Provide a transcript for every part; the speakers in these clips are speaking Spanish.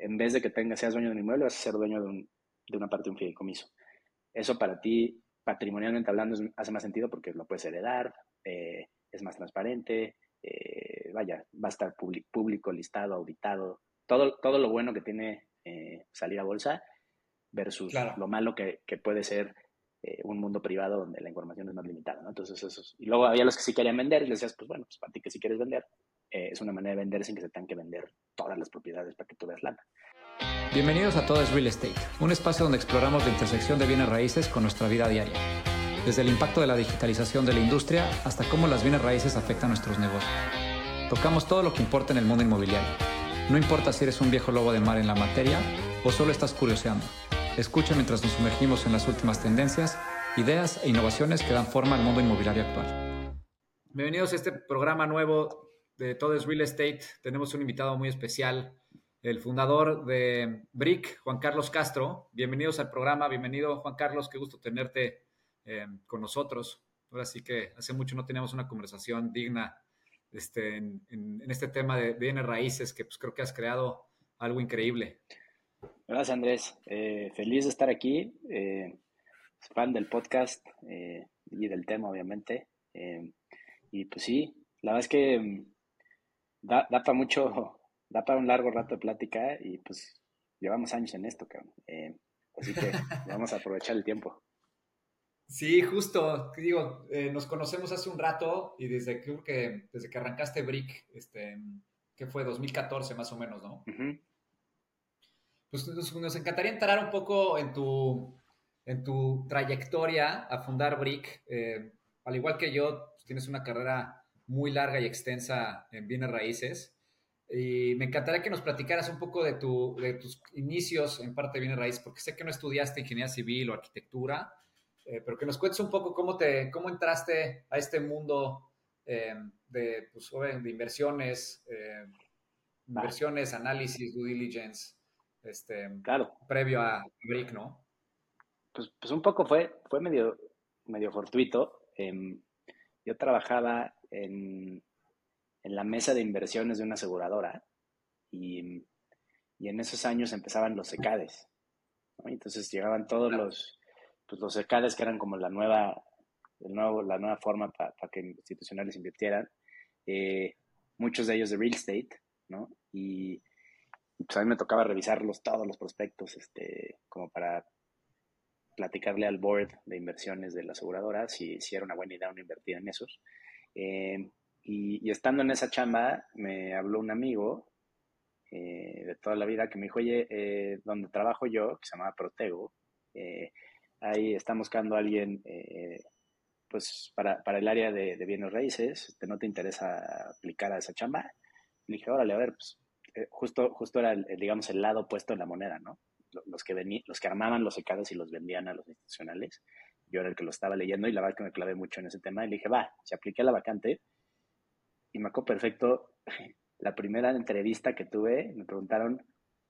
en vez de que tengas, seas dueño de un inmueble, vas a ser dueño de, un, de una parte de un fideicomiso. Eso para ti, patrimonialmente hablando, hace más sentido porque lo puedes heredar, eh, es más transparente, eh, vaya, va a estar público, listado, auditado, todo, todo lo bueno que tiene eh, salir a bolsa versus lo malo que, que puede ser un mundo privado donde la información es más limitada, ¿no? Entonces, eso Y luego había los que sí querían vender y les decías, pues bueno, pues para ti que sí quieres vender, es una manera de vender sin que se tengan que vender todas las propiedades para que tú veas lana. Bienvenidos a Todo es Real Estate, un espacio donde exploramos la intersección de bienes raíces con nuestra vida diaria. Desde el impacto de la digitalización de la industria hasta cómo las bienes raíces afectan nuestros negocios. Tocamos todo lo que importa en el mundo inmobiliario. No importa si eres un viejo lobo de mar en la materia o solo estás curioseando. Escucha mientras nos sumergimos en las últimas tendencias, ideas e innovaciones que dan forma al mundo inmobiliario actual. Bienvenidos a este programa nuevo Todo es Real Estate. Tenemos un invitado muy especial, el fundador de BRIC, Juan Carlos Castro. Bienvenidos al programa, bienvenido Juan Carlos, qué gusto tenerte eh, con nosotros. Ahora sí que hace mucho no teníamos una conversación digna este, en, este tema de bienes raíces, que pues creo que has creado algo increíble. Gracias Andrés, eh, feliz de estar aquí, eh, fan del podcast y del tema obviamente. y pues sí, la verdad es que da, da para mucho, da para un largo rato de plática y pues llevamos años en esto, cabrón. Eh, así que vamos a aprovechar el tiempo. Sí, justo, digo, eh, nos conocemos hace un rato y desde creo que desde que arrancaste Brick, este, que fue 2014 más o menos, ¿no? Pues nos, encantaría entrar un poco en tu, en tu trayectoria a fundar Brick. Eh, al igual que yo, tienes una carrera muy larga y extensa en bienes raíces. Y me encantaría que nos platicaras un poco de, tu, de tus inicios en parte de bienes raíces, porque sé que no estudiaste ingeniería civil o arquitectura, eh, pero que nos cuentes un poco cómo, te, cómo entraste a este mundo eh, de, pues, de inversiones, eh, inversiones, análisis, due diligence, este, claro. previo a BRIC, ¿no? Pues, pues un poco fue, fue medio, medio fortuito. Em, yo trabajaba en, la mesa de inversiones de una aseguradora y, en esos años empezaban los secades. Entonces llegaban todos los, pues los secades que eran como la nueva, el nuevo, la nueva forma para que institucionales invirtieran. Eh, muchos de ellos de real estate, ¿no? Y, pues a mí me tocaba revisarlos todos los prospectos, este, como para platicarle al board de inversiones de la aseguradora si, si era una buena idea no invertir en esos. Eh, y, estando en esa chamba, me habló un amigo eh, de toda la vida que me dijo, oye, eh, donde trabajo yo, que se llama Protego, ahí están buscando a alguien pues para, para, el área de, bienes raíces, ¿te ¿no te interesa aplicar a esa chamba? Y dije, órale, a ver, pues justo, justo era, el, digamos, el lado opuesto de la moneda, ¿no? Los que, los que armaban los secados y los vendían a los institucionales yo era el que lo estaba leyendo y la verdad que me clavé mucho en ese tema y le dije, va, se apliqué a la vacante y me acuerdo perfecto, la primera entrevista que tuve, me preguntaron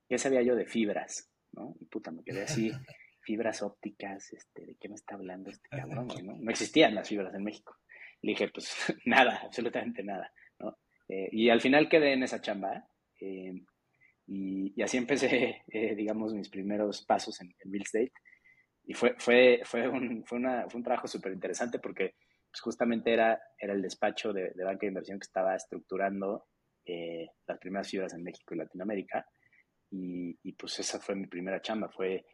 qué sabía yo de fibras, ¿no? Y puta, me quedé así, fibras ópticas, este, ¿de qué me está hablando este cabrón? ¿no? no existían las fibras en México. Le dije, pues nada, absolutamente nada, ¿no? Eh, y al final quedé en esa chamba eh, y, así empecé, eh, digamos, mis primeros pasos en, en real estate y fue, fue, fue, un, fue, una, fue un trabajo súper interesante porque pues, justamente era, era el despacho de, banca de inversión que estaba estructurando eh, las primeras fibras en México y Latinoamérica. Y, pues esa fue mi primera chamba, fue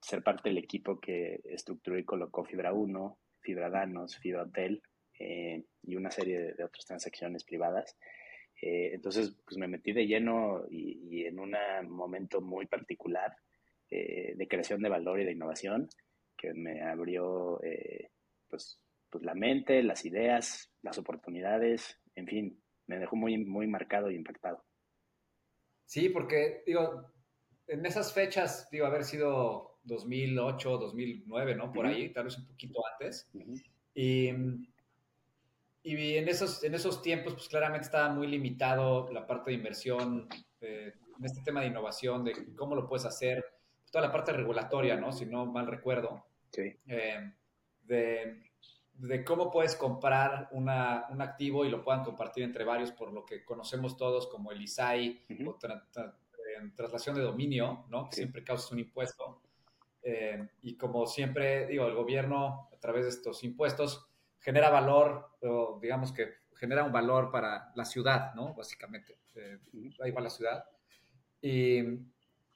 ser parte del equipo que estructuró y colocó Fibra 1, Fibra Danos, Fibra Hotel eh, y una serie de, otras transacciones privadas. Eh, entonces, pues me metí de lleno y, y en un momento muy particular eh, de creación de valor y de innovación que me abrió eh, pues, pues la mente, las ideas, las oportunidades, en fin, me dejó muy, muy marcado y impactado. Sí, porque digo, en esas fechas, digo, haber sido 2008, 2009, ¿no? Por ahí, tal vez un poquito antes. Y y en esos, en esos tiempos, pues claramente estaba muy limitado la parte de inversión, eh, en este tema de innovación, de cómo lo puedes hacer toda la parte regulatoria, ¿no? Si no mal recuerdo. Sí. Eh, de, cómo puedes comprar una, un activo y lo puedan compartir entre varios, por lo que conocemos todos como el ISAI o traslación de dominio, ¿no? Que siempre causas un impuesto. Eh, y como siempre, digo, el gobierno, a través de estos impuestos, genera valor, o digamos que genera un valor para la ciudad, ¿no? Básicamente, eh, ahí va la ciudad. Y,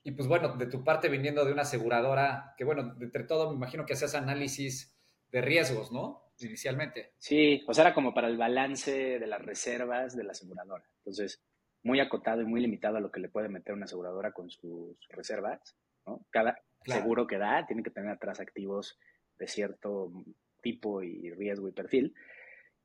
y, pues bueno, de tu parte viniendo de una aseguradora, que bueno, entre todo me imagino que hacías análisis de riesgos, ¿no? Inicialmente. Sí, o sea, era como para el balance de las reservas de la aseguradora. Entonces, muy acotado y muy limitado a lo que le puede meter una aseguradora con sus reservas, ¿no? Cada seguro que da tiene que tener atrás activos de cierto tipo y riesgo y perfil.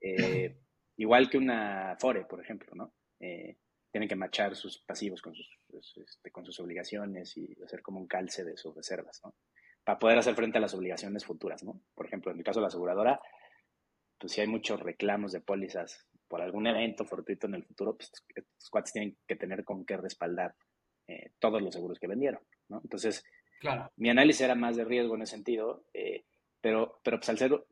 Eh, igual que una FORE, por ejemplo, ¿no? Eh, tienen que machar sus pasivos con sus, pues, este, con sus obligaciones y hacer como un calce de sus reservas, ¿no? Para poder hacer frente a las obligaciones futuras, ¿no? Por ejemplo, en el caso de la aseguradora, pues si hay muchos reclamos de pólizas por algún evento fortuito en el futuro, pues estos cuates tienen que tener con qué respaldar eh, todos los seguros que vendieron, ¿no? Entonces, claro. mi análisis era más de riesgo en ese sentido, eh, pero, pero pues al ser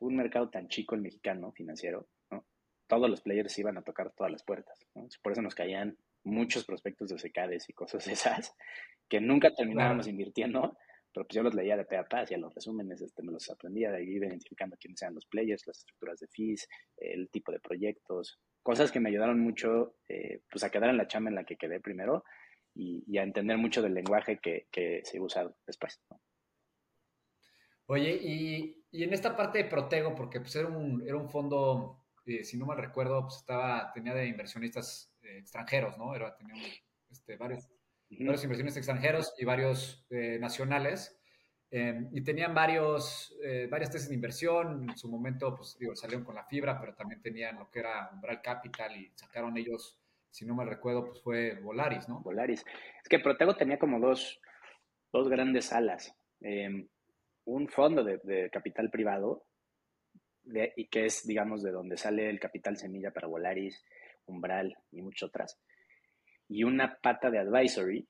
un mercado tan chico el mexicano financiero, ¿no? todos los players iban a tocar todas las puertas. Por eso nos caían muchos prospectos de secades y cosas esas que nunca terminábamos invirtiendo, pero pues yo los leía de pe a pa, hacía los resúmenes, este, me los aprendía, de ahí iba identificando quiénes eran los players, las estructuras de fees, el tipo de proyectos, cosas que me ayudaron mucho eh, pues a quedar en la chamba en la que quedé primero y, a entender mucho del lenguaje que, que se iba a usar después. Oye, y, y, en esta parte de Protego, porque pues era un, era un fondo, eh, si no mal recuerdo, pues estaba, tenía de inversionistas eh, extranjeros, ¿no? Era, tenía este, varios, varios inversionistas extranjeros y varios eh, nacionales. Em, y tenían varios, varias tesis de inversión. En su momento, pues digo, salieron con la fibra, pero también tenían lo que era Umbral Capital y sacaron ellos, si no mal recuerdo, pues fue Volaris, ¿no? Volaris. Es que Protego tenía como dos, dos grandes alas. Eh, un fondo de, capital privado y que es, digamos, de donde sale el capital semilla para Volaris, Umbral y muchas otras. Y una pata de advisory,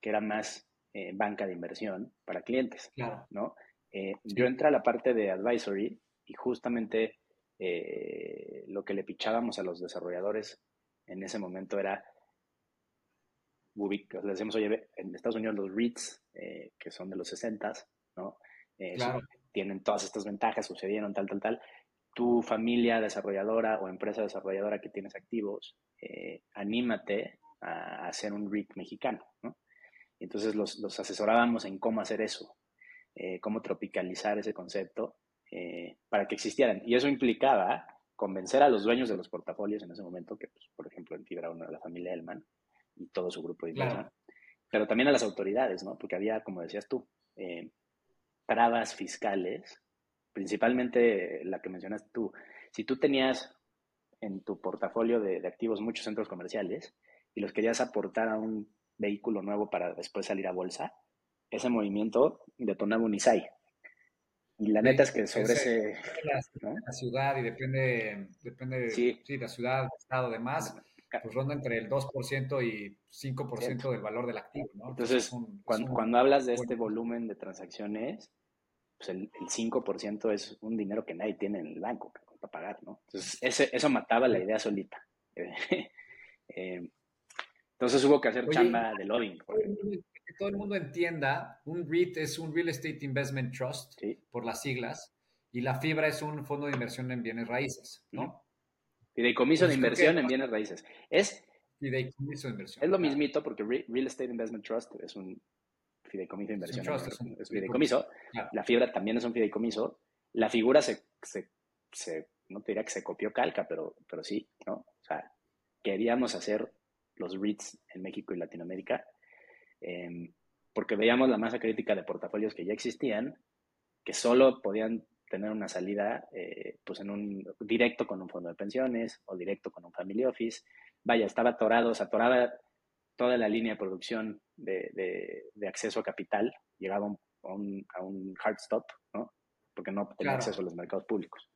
que era más eh, banca de inversión para clientes, ¿no? Eh, yo entré a la parte de advisory y justamente eh, lo que le pichábamos a los desarrolladores en ese momento era le decimos, oye, en Estados Unidos los REITs, que son de los 60, ¿no? Tienen todas estas ventajas, sucedieron tal, tal, tal. Tu familia desarrolladora o empresa desarrolladora que tienes activos, eh, anímate a hacer un REIT mexicano, ¿no? Entonces los, los, asesorábamos en cómo hacer eso, eh, cómo tropicalizar ese concepto para que existieran. Y eso implicaba convencer a los dueños de los portafolios en ese momento, que pues, por ejemplo en Fibra uno de la familia Elman y todo su grupo de inversión, pero también a las autoridades, ¿no? Porque había, como decías tú, trabas fiscales, principalmente la que mencionaste tú. Si tú tenías en tu portafolio de, activos muchos centros comerciales y los querías aportar a un vehículo nuevo para después salir a bolsa, ese movimiento detonaba un ISAI. Y la neta es que sobre ese... La, ciudad y depende, depende sí. de la ciudad, el estado, demás, pues ronda entre el 2% y 5% del valor del activo, ¿no? Entonces, cuando, cuando, hablas de este volumen de transacciones, pues el, 5% es un dinero que nadie tiene en el banco para pagar, ¿no? Entonces, ese, eso mataba la idea solita. Eh, entonces hubo que hacer chamba de lobbying. Que todo el mundo entienda, un REIT es un Real Estate Investment Trust, por las siglas, y la fibra es un fondo de inversión en bienes raíces, ¿no? Fideicomiso de inversión en bienes raíces. Es, Fideicomiso de inversión. Es lo mismito porque Real Estate Investment Trust es un fideicomiso de inversión. Es un, fideicomiso. La fibra también es un fideicomiso. La figura se, se, no te diría que se copió calca, pero, pero sí, ¿no? O sea, queríamos hacer los REITs en México y Latinoamérica em, porque veíamos la masa crítica de portafolios que ya existían, que solo podían tener una salida eh, pues en un directo con un fondo de pensiones o directo con un family office. Vaya, estaba atorado, se atoraba toda la línea de producción de, de, acceso a capital, llegaba a un, a un hard stop, ¿no? Porque no tenía acceso a los mercados públicos.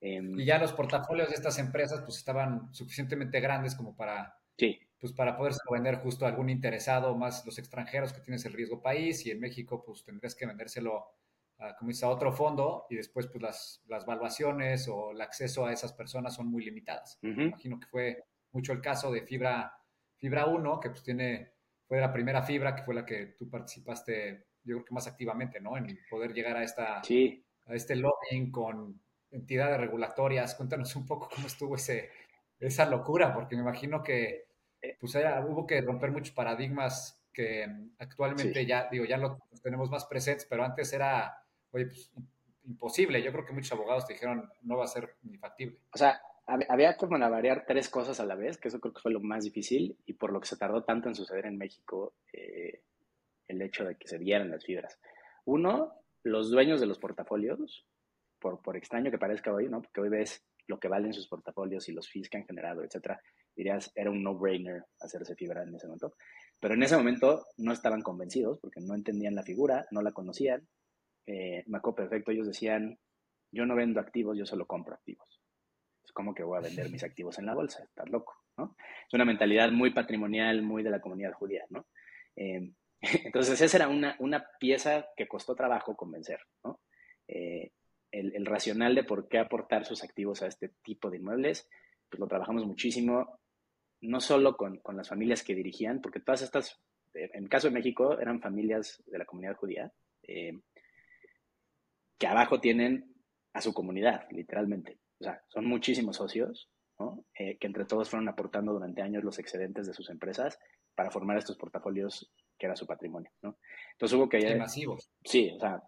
Em, y ya los portafolios de estas empresas pues estaban suficientemente grandes como para, sí. pues, para poderse vender justo a algún interesado, más los extranjeros que tienes el riesgo país y en México pues tendrías que vendérselo a, como dice, a otro fondo y después pues las, las valuaciones o el acceso a esas personas son muy limitadas. Imagino que fue mucho el caso de Fibra Fibra 1, que pues tiene fue la primera fibra, que fue la que tú participaste, yo creo que más activamente, ¿no? En poder llegar a, esta, a este lobbying con entidades regulatorias. Cuéntanos un poco cómo estuvo ese, esa locura, porque me imagino que eh. pues hubo que romper muchos paradigmas que actualmente ya, digo, ya lo tenemos más presentes, pero antes era, oye, pues imposible. Yo creo que muchos abogados te dijeron, no va a ser ni factible. O sea, había como a variar tres cosas a la vez, que eso creo que fue lo más difícil y por lo que se tardó tanto en suceder en México eh, el hecho de que se dieran las fibras. Uno, los dueños de los portafolios, por, por extraño que parezca hoy, ¿no? Porque hoy ves lo que valen sus portafolios y los fees que han generado, etcétera, dirías, era un no-brainer hacerse fibra en ese momento. Pero en ese momento no estaban convencidos porque no entendían la figura, no la conocían. Eh, perfecto, ellos decían, yo no vendo activos, yo solo compro activos. Es como que voy a vender mis activos en la bolsa, estás loco, ¿no? Es una mentalidad muy patrimonial, muy de la comunidad judía, ¿no? Eh, entonces esa era una, una, pieza que costó trabajo convencer, ¿no? Eh, el, racional de por qué aportar sus activos a este tipo de inmuebles, pues lo trabajamos muchísimo, no solo con, con las familias que dirigían, porque todas estas, en el caso de México, eran familias de la comunidad judía, eh, que abajo tienen a su comunidad, literalmente. O sea, son muchísimos socios, ¿no? Eh, que entre todos fueron aportando durante años los excedentes de sus empresas para formar estos portafolios que era su patrimonio, ¿no? Entonces hubo que... Sí, masivos. Sí, o sea,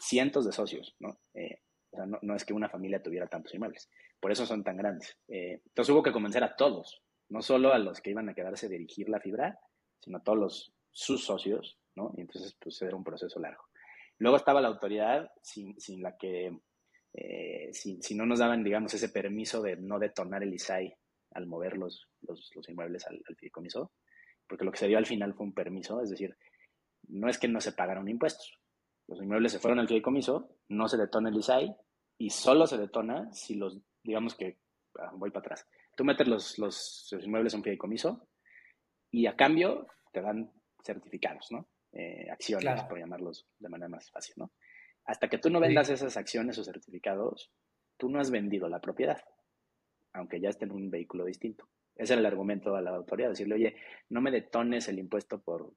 cientos de socios, ¿no? Eh, o sea, no, no, es que una familia tuviera tantos inmuebles. Por eso son tan grandes. entonces hubo que convencer a todos, no solo a los que iban a quedarse a dirigir la fibra, sino a todos los, sus socios, ¿no? Y entonces, pues era un proceso largo. Luego estaba la autoridad, sin, sin la que, eh, si, si, no nos daban, digamos, ese permiso de no detonar el ISAI al mover los, los, los inmuebles al, al, fideicomiso, porque lo que se dio al final fue un permiso, es decir, no es que no se pagaron impuestos. Los inmuebles se fueron al fideicomiso, no se detona el ISAI y solo se detona si los, digamos que, ah, voy para atrás, Tú metes los, los, inmuebles en un fideicomiso y a cambio te dan certificados, ¿no? Eh, acciones, por llamarlos de manera más fácil, ¿no? Hasta que tú no vendas esas acciones o certificados, tú no has vendido la propiedad, aunque ya esté en un vehículo distinto. Ese era el argumento a la autoridad, decirle, oye, no me detones el impuesto por,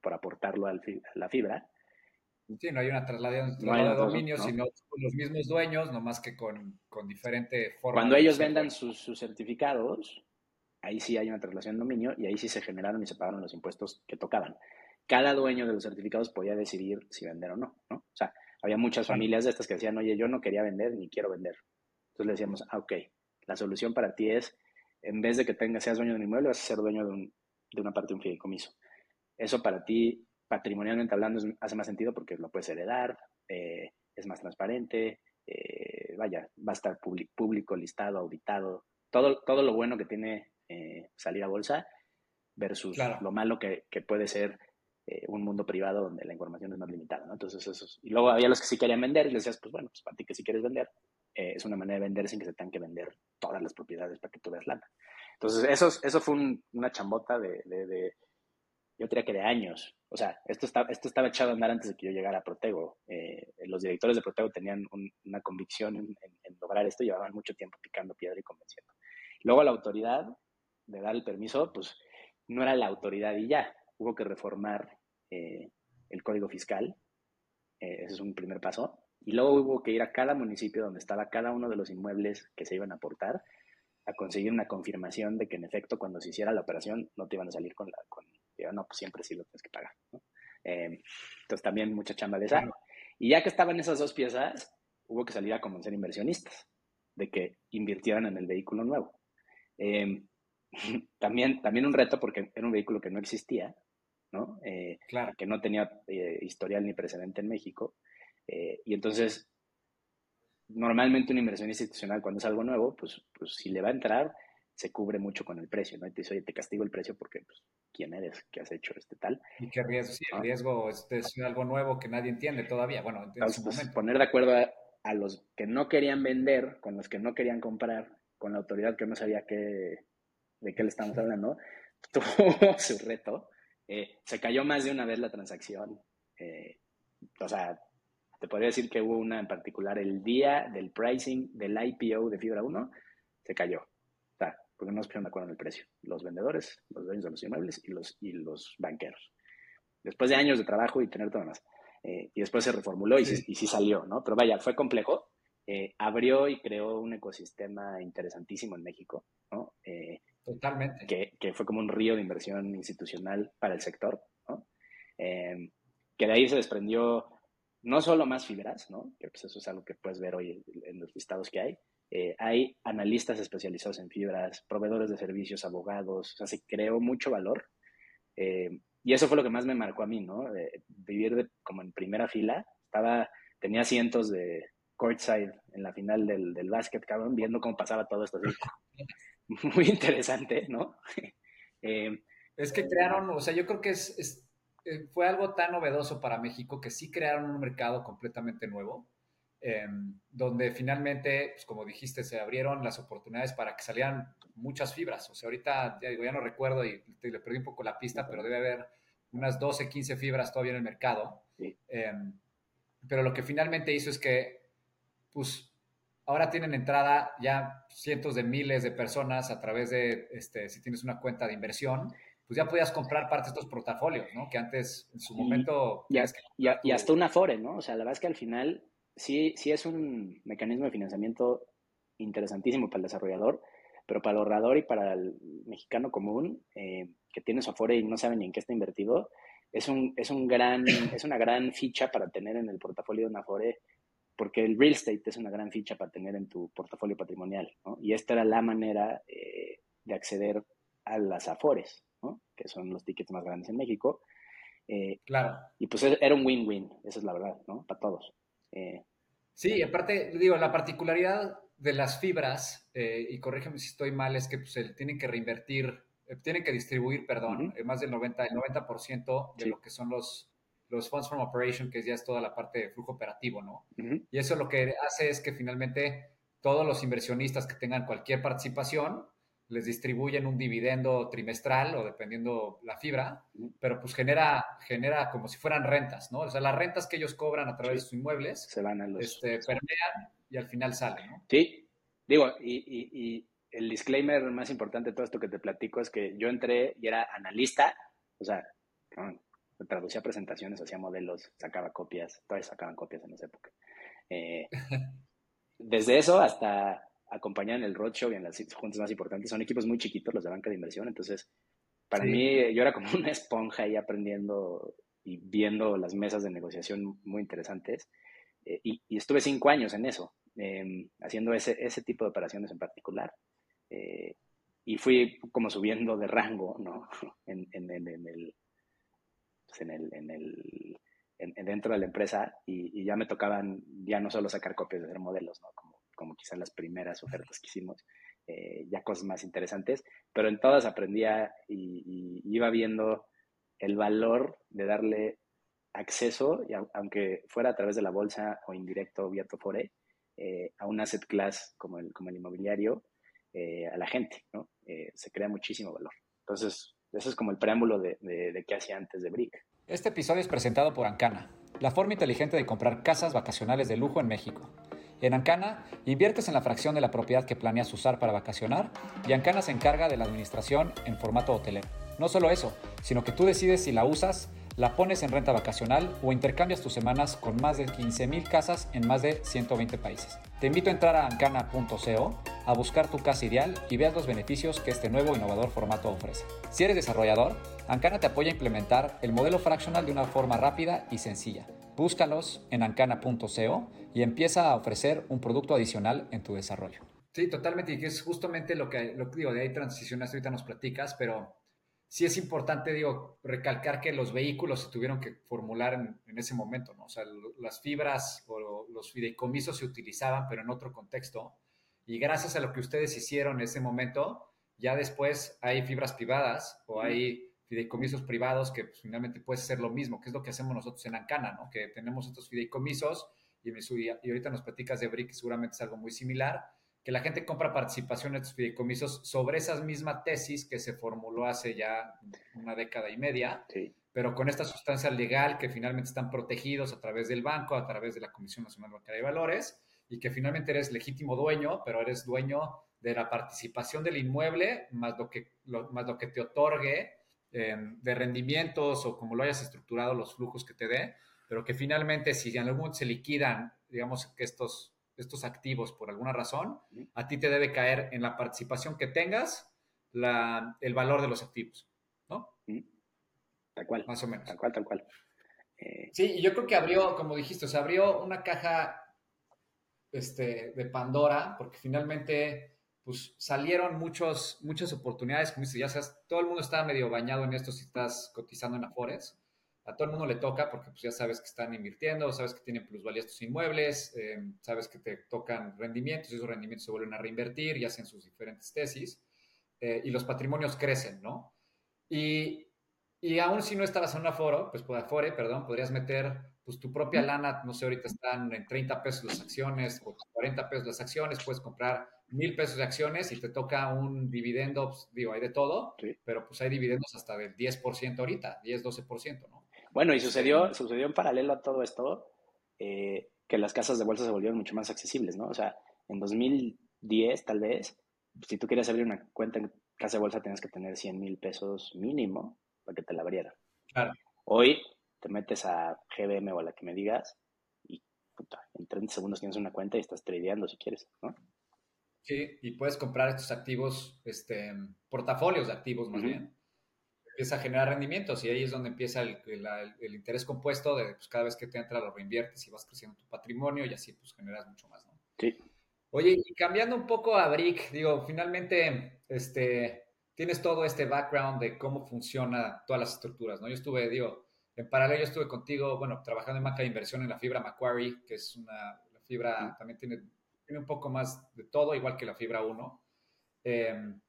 por aportarlo a la fibra, Sí, no hay una trasladación de dominio, sino con los mismos dueños, no más que con, con diferente forma. Cuando ellos vendan sus, sus, certificados, ahí sí hay una traslación de dominio y ahí sí se generaron y se pagaron los impuestos que tocaban. Cada dueño de los certificados podía decidir si vender o no, ¿no? O sea, había muchas familias de estas que decían, oye, yo no quería vender ni quiero vender. Entonces le decíamos, ah, ok, la solución para ti es, en vez de que tengas, seas dueño de un inmueble, vas a ser dueño de, un, de una parte de un fideicomiso. Eso para ti patrimonialmente hablando hace más sentido porque lo puedes heredar, eh, es más transparente, eh, vaya, va a estar público, listado, auditado, todo, todo lo bueno que tiene eh, salir a bolsa versus lo malo que, que puede ser un mundo privado donde la información es más limitada, ¿no? Entonces, eso y luego había los que sí querían vender y les decías, pues bueno, pues para ti que sí quieres vender, es una manera de vender sin que se tengan que vender todas las propiedades para que tú veas lana. Entonces, eso, eso fue una chambota de, de yo diría que de años. O sea, esto, está, esto estaba echado a andar antes de que yo llegara a Protego. Eh, los directores de Protego tenían una convicción en, lograr esto, llevaban mucho tiempo picando piedra y convenciendo. Luego la autoridad de dar el permiso, pues no era la autoridad y ya. Hubo que reformar eh, el código fiscal. Eh, ese es un primer paso. Y luego hubo que ir a cada municipio donde estaba cada uno de los inmuebles que se iban a aportar a conseguir una confirmación de que en efecto cuando se hiciera la operación no te iban a salir con la, con, no, pues siempre sí lo tienes que pagar. Eh, entonces también mucha chamba de esa. Y ya que estaban esas dos piezas, hubo que salir a convencer inversionistas de que invirtieran en el vehículo nuevo. Eh, también, también un reto porque era un vehículo que no existía, ¿no? Eh, claro. que no tenía historial ni precedente en México. y entonces, normalmente un inversionista institucional cuando es algo nuevo, pues, pues si le va a entrar, se cubre mucho con el precio, ¿no? Y te dice, oye, te castigo el precio porque, pues, ¿quién eres? ¿Qué has hecho este tal? Y qué riesgo, sí, el riesgo este es algo nuevo que nadie entiende todavía. Bueno, entonces, pues, poner de acuerdo a, los que no querían vender, con los que no querían comprar, con la autoridad que no sabía qué, de qué le estamos hablando, tuvo su reto. Eh, se cayó más de una vez la transacción. Eh, o sea, te podría decir que hubo una en particular el día del pricing del IPO de Fibra 1, se cayó porque no se pusieron de acuerdo en el precio. Los vendedores, los dueños de los inmuebles y los, y los banqueros. Después de años de trabajo y tener todo más. Eh, y después se reformuló y sí. y sí salió, ¿no? Pero vaya, fue complejo. Eh, abrió y creó un ecosistema interesantísimo en México, ¿no? Eh, Totalmente. Que, que, fue como un río de inversión institucional para el sector, ¿no? que de ahí se desprendió no solo más fibras, ¿no? Que pues eso es algo que puedes ver hoy en los listados que hay. hay analistas especializados en fibras, proveedores de servicios, abogados, o sea, se creó mucho valor. y eso fue lo que más me marcó a mí, ¿no? vivir como en primera fila. Estaba, tenía cientos de, courtside en la final del, del básquet, cabrón, viendo cómo pasaba todo esto. Muy interesante, ¿no? Eh, es que crearon, o sea, yo creo que es, eh, fue algo tan novedoso para México que sí crearon un mercado completamente nuevo, em, donde finalmente, pues como dijiste, se abrieron las oportunidades para que salieran muchas fibras. O sea, ahorita ya, digo, ya no recuerdo y le perdí un poco la pista, pero debe haber unas 12, 15 fibras todavía en el mercado. Em, pero lo que finalmente hizo es que pues ahora tienen entrada ya cientos de miles de personas a través de, este, si tienes una cuenta de inversión, pues ya podías comprar parte de estos portafolios, ¿no? Que antes, en su momento... Y, y, hasta una Afore, ¿no? O sea, la verdad es que al final sí, sí es un mecanismo de financiamiento interesantísimo para el desarrollador, pero para el ahorrador y para el mexicano común eh, que tiene su Afore y no sabe ni en qué está invertido, es, un, es, un gran, es una gran ficha para tener en el portafolio de una Afore porque el real estate es una gran ficha para tener en tu portafolio patrimonial, ¿no? Y esta era la manera eh, de acceder a las afores, ¿no? Que son los tickets más grandes en México. Eh, claro. Y pues era un win-win, esa es la verdad, ¿no? Para todos. Eh, sí, aparte, digo, la particularidad de las fibras, y corrígeme si estoy mal, es que pues, tienen que reinvertir, tienen que distribuir, perdón, más del 90%, el 90 de lo que son los los Funds from Operation, que ya es toda la parte de flujo operativo, ¿no? Y eso lo que hace es que finalmente todos los inversionistas que tengan cualquier participación les distribuyen un dividendo trimestral o dependiendo la fibra, pero pues genera, genera como si fueran rentas, ¿no? O sea, las rentas que ellos cobran a través de sus inmuebles se van a los... Este, permean y al final salen, ¿no? Sí, digo, y, el disclaimer más importante de todo esto que te platico es que yo entré y era analista, o sea, traducía presentaciones, hacía modelos, sacaba copias, todavía sacaban copias en esa época. Eh, desde eso hasta acompañar en el roadshow y en las juntas más importantes, son equipos muy chiquitos los de banca de inversión, entonces para mí yo era como una esponja ahí aprendiendo y viendo las mesas de negociación muy interesantes. Eh, y, estuve cinco años en eso, em, haciendo ese, ese tipo de operaciones en particular. Eh, y fui como subiendo de rango, ¿no? en, en, en el, pues, en el, en el, en, dentro de la empresa y, ya me tocaban ya no solo sacar copias de hacer modelos, ¿no? Como, como quizás las primeras ofertas que hicimos, eh, ya cosas más interesantes, pero en todas aprendía y, iba viendo el valor de darle acceso, aunque fuera a través de la bolsa o indirecto vía Tofore, eh, a un asset class como el, como el inmobiliario, eh, a la gente, ¿no? se crea muchísimo valor. Entonces, eso es como el preámbulo de, de, qué hacía antes de Brick. Este episodio es presentado por Ancana, la forma inteligente de comprar casas vacacionales de lujo en México. En Ancana, inviertes en la fracción de la propiedad que planeas usar para vacacionar y Ancana se encarga de la administración en formato hotelero. No solo eso, sino que tú decides si la usas la pones en renta vacacional o intercambias tus semanas con más de 15.000 casas en más de 120 países. Te invito a entrar a ancana.co a buscar tu casa ideal y veas los beneficios que este nuevo innovador formato ofrece. Si eres desarrollador, Ancana te apoya a implementar el modelo fractional de una forma rápida y sencilla. Búscalos en ancana.co y empieza a ofrecer un producto adicional en tu desarrollo. Sí, totalmente, y que es justamente lo que, lo que digo, de ahí transicionaste, ahorita nos platicas, pero sí es importante, digo, recalcar que los vehículos se tuvieron que formular en, ese momento, ¿no? O sea, las fibras o los fideicomisos se utilizaban, pero en otro contexto. Y gracias a lo que ustedes hicieron en ese momento, ya después hay fibras privadas o hay fideicomisos privados que pues, finalmente puede ser lo mismo, que es lo que hacemos nosotros en Ancana, ¿no? Que tenemos estos fideicomisos y, y ahorita nos platicas de Brick, seguramente es algo muy similar que la gente compra participación en estos fideicomisos sobre esa misma tesis que se formuló hace ya una década y media, pero con esta sustancia legal que finalmente están protegidos a través del banco, a través de la Comisión Nacional Bancaria de Valores, y que finalmente eres legítimo dueño, pero eres dueño de la participación del inmueble más lo que, más lo que te otorgue em, de rendimientos o como lo hayas estructurado, los flujos que te dé, pero que finalmente si en algún momento se liquidan, digamos que estos, estos activos por alguna razón, a ti te debe caer en la participación que tengas el valor de los activos, ¿no? Tal cual. Más o menos. Tal cual, tal cual. Eh, sí, y yo creo que abrió, como dijiste, o sea, abrió una caja este, de Pandora, porque finalmente pues salieron muchos, muchas oportunidades, como dices, ya sabes, todo el mundo está medio bañado en esto si estás cotizando en Afores. A todo el mundo le toca porque pues ya sabes que están invirtiendo, sabes que tienen plusvalía estos inmuebles, eh, sabes que te tocan rendimientos y esos rendimientos se vuelven a reinvertir y hacen sus diferentes tesis eh, y los patrimonios crecen, ¿no? Y, y aún si no estabas en un aforo, pues por afore, perdón, podrías meter pues tu propia lana, no sé, ahorita están en 30 pesos las acciones o 40 pesos las acciones, puedes comprar mil pesos de acciones y te toca un dividendo, pues, digo, hay de todo, pero pues hay dividendos hasta del 10% ahorita, 10, 12%, ¿no? Bueno, y sucedió, sucedió en paralelo a todo esto eh, que las casas de bolsa se volvieron mucho más accesibles, ¿no? O sea, en 2010 tal vez, si tú querías abrir una cuenta en casa de bolsa tenías que tener 100 mil pesos mínimo para que te la abrieran. Claro. Hoy te metes a GBM o a la que me digas y puta, en 30 segundos tienes una cuenta y estás tradeando si quieres, ¿no? Sí, y puedes comprar estos activos, este, portafolios de activos más bien. Empieza a generar rendimientos y ahí es donde empieza el, el, interés compuesto de pues, cada vez que te entra lo reinviertes y vas creciendo tu patrimonio y así pues generas mucho más, ¿no? Sí. Oye, y cambiando un poco a Brick, digo, finalmente, este, tienes todo este background de cómo funciona todas las estructuras, ¿no? Yo estuve, digo, en paralelo yo estuve contigo, bueno, trabajando en banca de inversión en la fibra Macquarie, que es una, la fibra también tiene, tiene un poco más de todo, igual que la fibra 1. Em,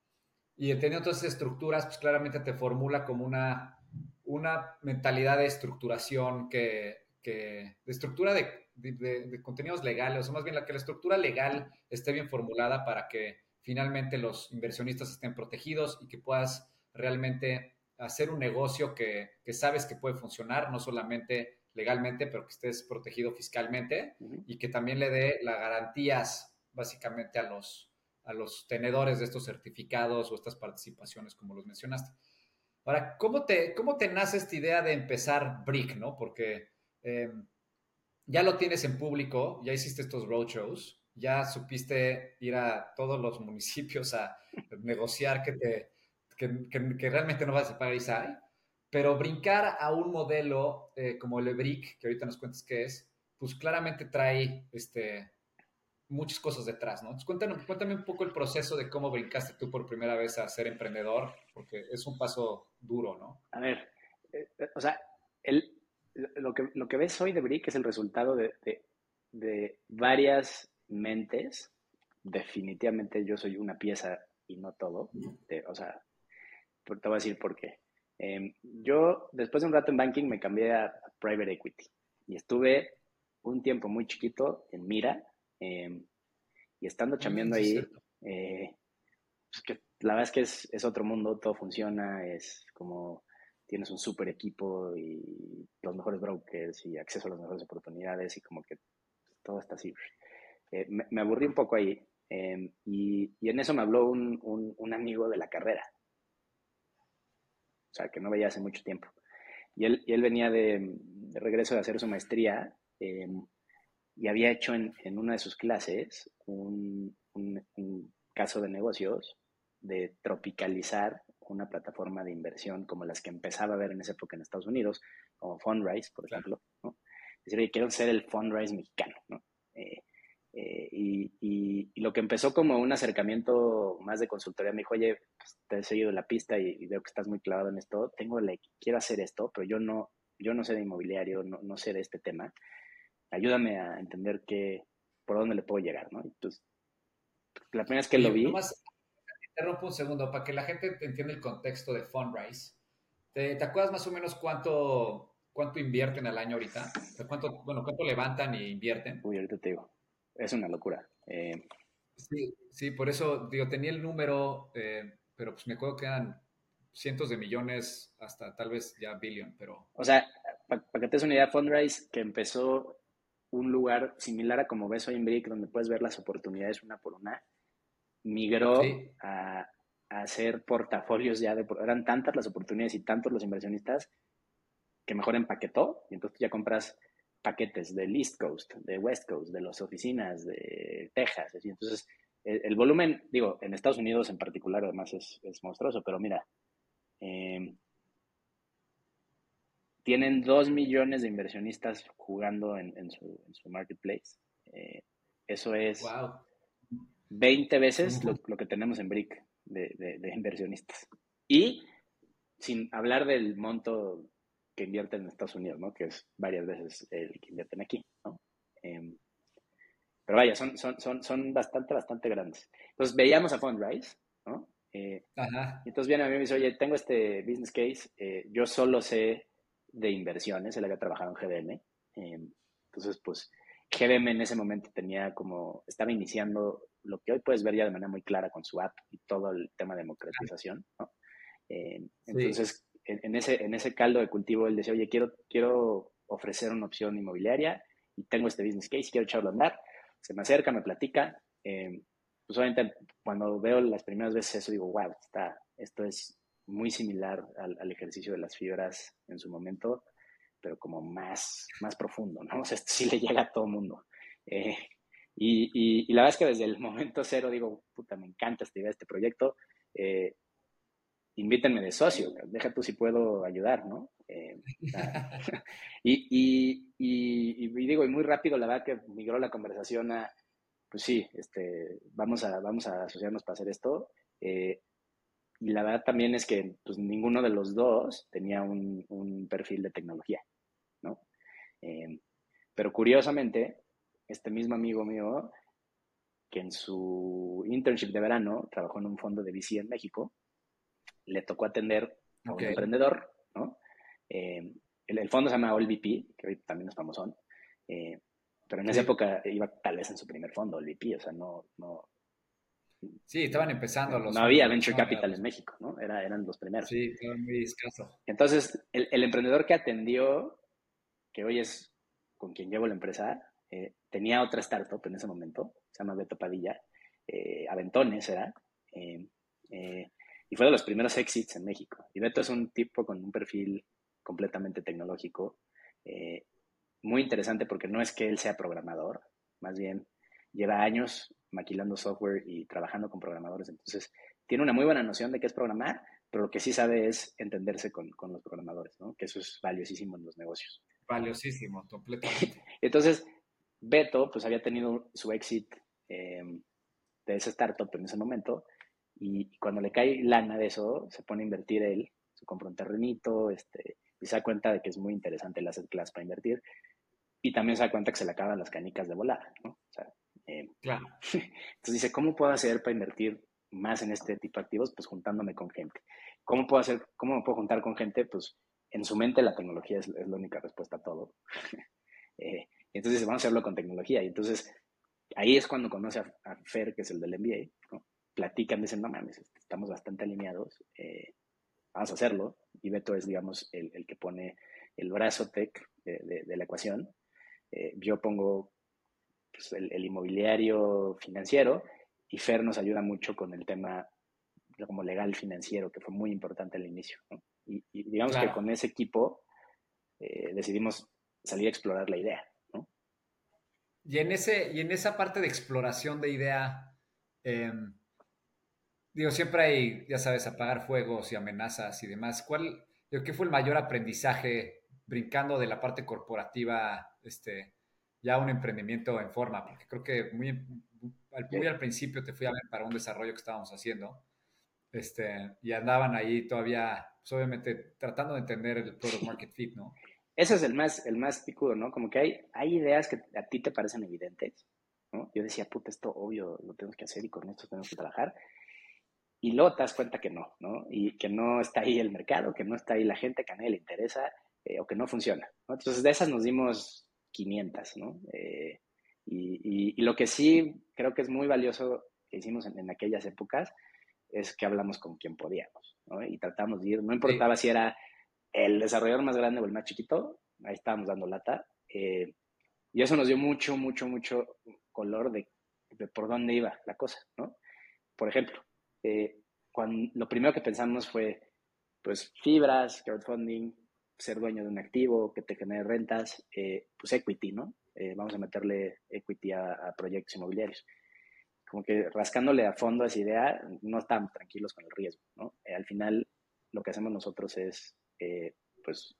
y entendiendo todas esas estructuras, pues claramente te formula como una, una mentalidad de estructuración que, que de estructura de, de, de, contenidos legales, o más bien la que la estructura legal esté bien formulada para que finalmente los inversionistas estén protegidos y que puedas realmente hacer un negocio que, sabes que puede funcionar, no solamente legalmente, pero que estés protegido fiscalmente y que también le dé las garantías básicamente a los, a los tenedores de estos certificados o estas participaciones, como los mencionaste. Ahora, ¿cómo te, cómo te nace esta idea de empezar Brick, no? Porque eh, ya lo tienes en público, ya hiciste estos roadshows, ya supiste ir a todos los municipios a negociar que te, que, realmente no vas a pagar ISAI, pero brincar a un modelo eh, como el EBRIC, que ahorita nos cuentas qué es, pues claramente trae este, muchas cosas detrás, ¿no? Entonces, cuéntame, un poco el proceso de cómo brincaste tú por primera vez a ser emprendedor, porque es un paso duro, ¿no? A ver, eh, o sea, lo, que, lo que ves hoy de Brick es el resultado de, de, de varias mentes. Definitivamente yo soy una pieza y no todo. o sea, te voy a decir por qué. Em, yo, después de un rato en banking, me cambié a, private equity y estuve un tiempo muy chiquito en Mira em, y estando chambeando ahí, eh, pues que la verdad es que es, es, otro mundo, todo funciona, es como tienes un super equipo y los mejores brokers y acceso a las mejores oportunidades y como que todo está así. Eh, me, aburrí un poco ahí em, y, y, en eso me habló un, un, un amigo de la carrera o sea, que no veía hace mucho tiempo. Y él, y él venía de, regreso de hacer su maestría eh, y había hecho en, en, una de sus clases un, un, caso de negocios de tropicalizar una plataforma de inversión como las que empezaba a ver en esa época en Estados Unidos, como Fundrise, por ejemplo. decir, quiero ser el Fundrise mexicano. ¿no? Eh, eh, y, lo que empezó como un acercamiento más de consultoría, me dijo, oye, pues, te he seguido la pista y, veo que estás muy clavado en esto, tengo la, quiero hacer esto, pero yo no, yo no sé de inmobiliario, no, no sé de este tema, ayúdame a entender qué, por dónde le puedo llegar, ¿no? Entonces, la primera vez que lo vi... Nomás, interrumpo un segundo, para que la gente entienda el contexto de Fundrise. ¿Te, ¿Te, acuerdas más o menos cuánto, cuánto invierten al año ahorita? ¿Cuánto, bueno, cuánto levantan e invierten? Uy, ahorita te digo es una locura. Eh, sí, sí, por eso digo, tenía el número, eh, pero pues me acuerdo que eran cientos de millones hasta tal vez ya billón, pero... O sea, para que te des una idea, Fundrise, que empezó un lugar similar a como ves hoy en Brick, donde puedes ver las oportunidades una por una, migró a, hacer portafolios ya de... Eran tantas las oportunidades y tantos los inversionistas que mejor empaquetó y entonces ya compras paquetes del East Coast, de West Coast, de las oficinas de Texas. Y entonces, el, volumen, digo, en Estados Unidos en particular además es, monstruoso, pero mira, em, tienen dos millones de inversionistas jugando en, su, marketplace. Eh, eso es 20 veces lo, que tenemos en BRIC de, inversionistas. Y sin hablar del monto que invierten en Estados Unidos, ¿no? Que es varias veces el que invierten aquí, ¿no? Em, pero vaya, son, son, son, son bastante, bastante grandes. Entonces veíamos a Fundrise, ¿no? Eh, y entonces viene a mí y me dice, oye, tengo este business case, eh, yo solo sé de inversiones, él había trabajado en GBM. Em, entonces, pues, GBM en ese momento tenía como, estaba iniciando lo que hoy puedes ver ya de manera muy clara con su app y todo el tema de democratización, ¿no? Em, entonces, en, ese, en ese caldo de cultivo, él decía, oye, quiero, quiero ofrecer una opción inmobiliaria y tengo este business case, quiero echarlo a andar. Se me acerca, me platica. Eh, pues obviamente cuando veo las primeras veces eso digo, wow, está, esto es muy similar al, ejercicio de las fibras en su momento, pero como más, más profundo, ¿no? O sea, esto sí le llega a todo mundo. Eh, y, la verdad es que desde el momento cero digo, puta, me encanta esta idea, este proyecto. Eh, invítenme de socio, deja tú si puedo ayudar, ¿no? Eh, y, y, digo, y muy rápido, la verdad que migró la conversación a, pues sí, este, vamos, a, vamos a asociarnos para hacer esto. Eh, y la verdad también es que pues, ninguno de los dos tenía un, un perfil de tecnología, ¿no? Eh, pero curiosamente, este mismo amigo mío, que en su internship de verano trabajó en un fondo de VC en México, le tocó atender a un emprendedor, ¿no? Eh, el, fondo se llama OLVP, que hoy también es famosón, eh, pero en esa época iba tal vez en su primer fondo, OLVP, o sea, no... no sí, estaban empezando los... No había Venture Capital en México, ¿no? Era, eran los primeros. Sí, estaban muy escaso. Entonces, el, emprendedor que atendió, que hoy es con quien llevo la empresa, eh, tenía otra startup en ese momento, se llama Beto Padilla, Aventones era, y fue de los primeros exits en México. Y Beto es un tipo con un perfil completamente tecnológico, eh, muy interesante porque no es que él sea programador, más bien lleva años maquilando software y trabajando con programadores, entonces tiene una muy buena noción de qué es programar, pero lo que sí sabe es entenderse con, los programadores, ¿no? que eso es valiosísimo en los negocios. Valiosísimo, completamente. entonces, Beto pues había tenido su exit eh, de ese startup en ese momento y cuando le cae lana de eso, se pone a invertir él, se compra un terrenito, este, y se da cuenta de que es muy interesante el asset class para invertir. Y también se da cuenta que se le acaban las canicas de volar, ¿no? O sea, eh, claro. Entonces dice, ¿cómo puedo hacer para invertir más en este tipo de activos? Pues juntándome con gente. ¿Cómo puedo hacer, cómo me puedo juntar con gente? Pues en su mente la tecnología es, la única respuesta a todo. eh, entonces dice, vamos a hacerlo con tecnología. Y entonces ahí es cuando conoce a, a Fer, que es el del MBA, ¿no? platican, dicen, no mames, este, estamos bastante alineados, eh, vamos a hacerlo. Y Beto es, digamos, el, el que pone el brazo tech de, de, la ecuación. Eh, yo pongo pues, el, inmobiliario financiero y Fer nos ayuda mucho con el tema como legal financiero, que fue muy importante al inicio. Y, digamos que con ese equipo eh, decidimos salir a explorar la idea. ¿no? Y, en ese, y en esa parte de exploración de idea, eh, digo, siempre hay, ya sabes, apagar fuegos y amenazas y demás. ¿Cuál, digo, qué fue el mayor aprendizaje brincando de la parte corporativa, este, ya un emprendimiento en forma? Porque creo que muy, muy al principio te fui a ver para un desarrollo que estábamos haciendo, este, y andaban ahí todavía, pues, obviamente, tratando de entender el product market fit, ¿no? Ese es el más, el más picudo, ¿no? Como que hay, hay ideas que a ti te parecen evidentes, ¿no? Yo decía, puta, esto obvio lo tenemos que hacer y con esto tenemos que trabajar y luego te das cuenta que no, ¿no? Y que no está ahí el mercado, que no está ahí la gente, que a nadie le interesa eh, o que no funciona. ¿no? Entonces, de esas nos dimos 500, ¿no? Eh, y, y, lo que sí creo que es muy valioso que hicimos en, aquellas épocas es que hablamos con quien podíamos, ¿no? Y tratamos de ir, no importaba si era el desarrollador más grande o el más chiquito, ahí estábamos dando lata. Eh, y eso nos dio mucho, mucho, mucho color de, de por dónde iba la cosa, ¿no? por ejemplo, eh, cuando, lo primero que pensamos fue, pues, fibras, crowdfunding, ser dueño de un activo que te genere rentas, eh, pues equity, ¿no? Eh, vamos a meterle equity a, proyectos inmobiliarios. Como que rascándole a fondo esa idea, no estamos tranquilos con el riesgo, ¿no? al final, lo que hacemos nosotros es, pues,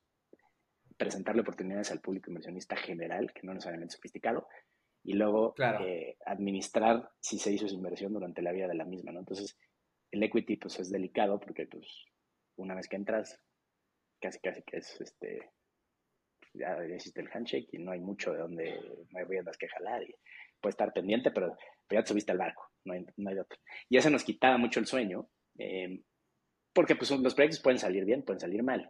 presentarle oportunidades al público inversionista general, que no necesariamente sofisticado, y luego eh, administrar si se hizo esa inversión durante la vida de la misma, ¿no? Entonces, el equity pues es delicado porque pues una vez que entras, casi casi que es este, ya existe el handshake y no hay mucho de donde, hay riendas que jalar y puede estar pendiente, pero, ya te subiste al barco, no hay, no hay otro. Y eso nos quitaba mucho el sueño, eh, porque pues los proyectos pueden salir bien, pueden salir mal.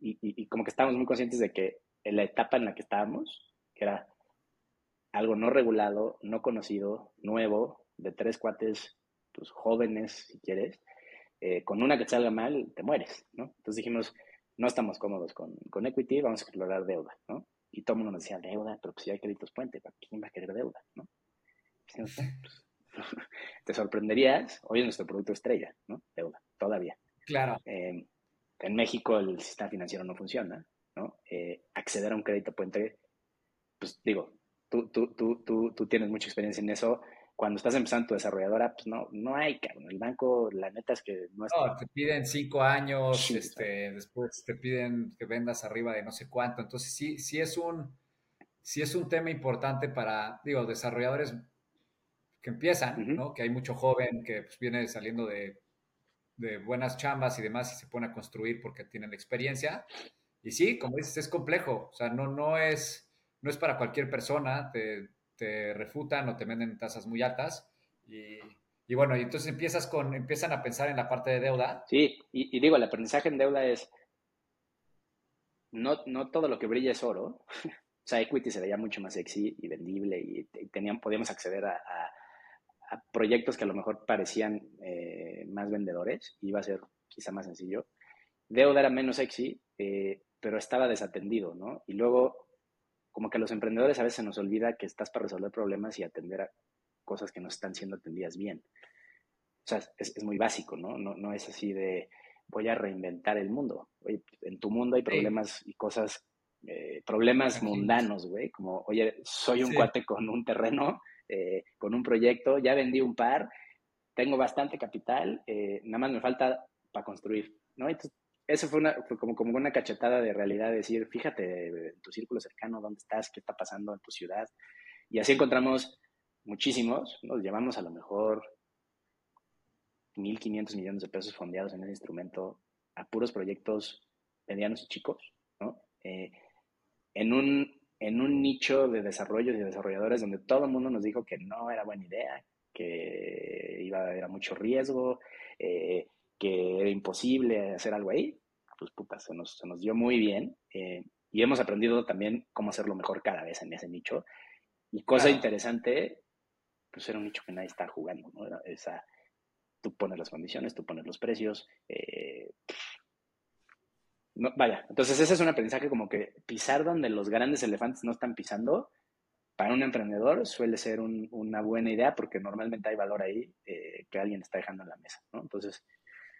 Y, y, y como que estábamos muy conscientes de que en la etapa en la que estábamos, que era algo no regulado, no conocido, nuevo, de tres cuates, pues jóvenes, si quieres, eh, con una que salga mal, te mueres, ¿no? Entonces dijimos, no estamos cómodos con, con equity, vamos a explorar deuda, ¿no? Y todo el mundo nos decía, deuda, pero pues si hay créditos puente, ¿para quién va a querer deuda, no? Pues, te sorprenderías, hoy es nuestro producto estrella, ¿no? Deuda, todavía. Claro. Eh, en México el sistema financiero no funciona, ¿no? Eh, acceder a un crédito puente, pues digo, tú, tú, tú, tú, tú tienes mucha experiencia en eso. Cuando estás empezando tu desarrolladora, pues no, no hay, cabrón. El banco, la neta es que no es. No, te piden cinco años, este, después te piden que vendas arriba de no sé cuánto. Entonces, sí, sí es un, sí es un tema importante para, digo, desarrolladores que empiezan, ¿no? Que hay mucho joven que pues, viene saliendo de, de buenas chambas y demás y se pone a construir porque tienen experiencia. Y sí, como dices, es complejo. O sea, no, no es no es para cualquier persona, te, refutan o te venden tasas muy altas. Y, bueno, y entonces empiezas con, empiezan a pensar en la parte de deuda. Sí, y, digo, el aprendizaje en deuda es, no, no todo lo que brilla es oro. o sea, equity se veía mucho más sexy y vendible y, tenían, podíamos acceder a, proyectos que a lo mejor parecían eh, más vendedores, iba a ser quizá más sencillo. Deuda era menos sexy, eh, pero estaba desatendido, ¿no? Y luego como que a los emprendedores a veces se nos olvida que estás para resolver problemas y atender a cosas que no están siendo atendidas bien. O sea, es, muy básico, ¿no? ¿no? No es así de voy a reinventar el mundo. Oye, en tu mundo hay problemas y cosas, eh, problemas mundanos, güey, como, oye, soy un cuate con un terreno, eh, con un proyecto, ya vendí un par, tengo bastante capital, eh, nada más me falta para construir, ¿no? Entonces, eso fue, una, como, como una cachetada de realidad, decir, fíjate en tu círculo cercano, dónde estás, qué está pasando en tu ciudad. Y así encontramos muchísimos, nos llevamos a lo mejor 1.500 millones de pesos fondeados en ese instrumento a puros proyectos medianos y chicos, ¿no? Eh, en, un, en un nicho de desarrollos y desarrolladores donde todo el mundo nos dijo que no era buena idea, que iba a haber mucho riesgo, eh, que era imposible hacer algo ahí, pues puta, se nos, se nos dio muy bien eh, y hemos aprendido también cómo hacerlo mejor cada vez en ese nicho. Y cosa interesante, pues era un nicho que nadie está jugando, ¿no? Esa, tú pones las condiciones, tú pones los precios. Eh, no, vaya, entonces ese es un aprendizaje como que pisar donde los grandes elefantes no están pisando, para un emprendedor suele ser una buena idea porque normalmente hay valor ahí eh, que alguien está dejando en la mesa, ¿no? Entonces,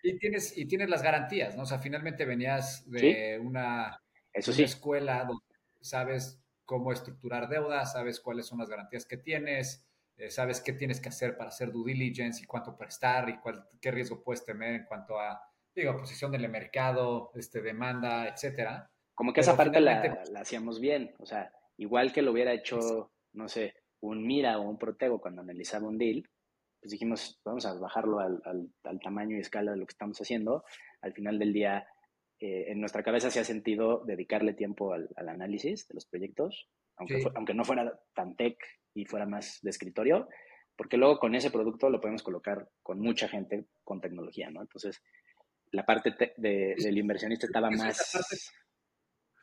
y tienes, y tienes las garantías, ¿no? O sea, finalmente venías de una, escuela donde sabes cómo estructurar deudas, sabes cuáles son las garantías que tienes, eh, sabes qué tienes que hacer para hacer due diligence y cuánto prestar y cuál, qué riesgo puedes tener en cuanto a, digo, posición del mercado, este, demanda, etcétera. Como que esa parte la, la, hacíamos bien, o sea, igual que lo hubiera hecho, no sé, un Mira o un Protego cuando analizaba un deal, pues dijimos, vamos a bajarlo al, al, tamaño y escala de lo que estamos haciendo. Al final del día, eh, en nuestra cabeza se ha sentido dedicarle tiempo al, al análisis de los proyectos, aunque, aunque no fuera tan tech y fuera más de escritorio, porque luego con ese producto lo podemos colocar con mucha gente con tecnología, ¿no? Entonces, la parte de, del inversionista estaba más,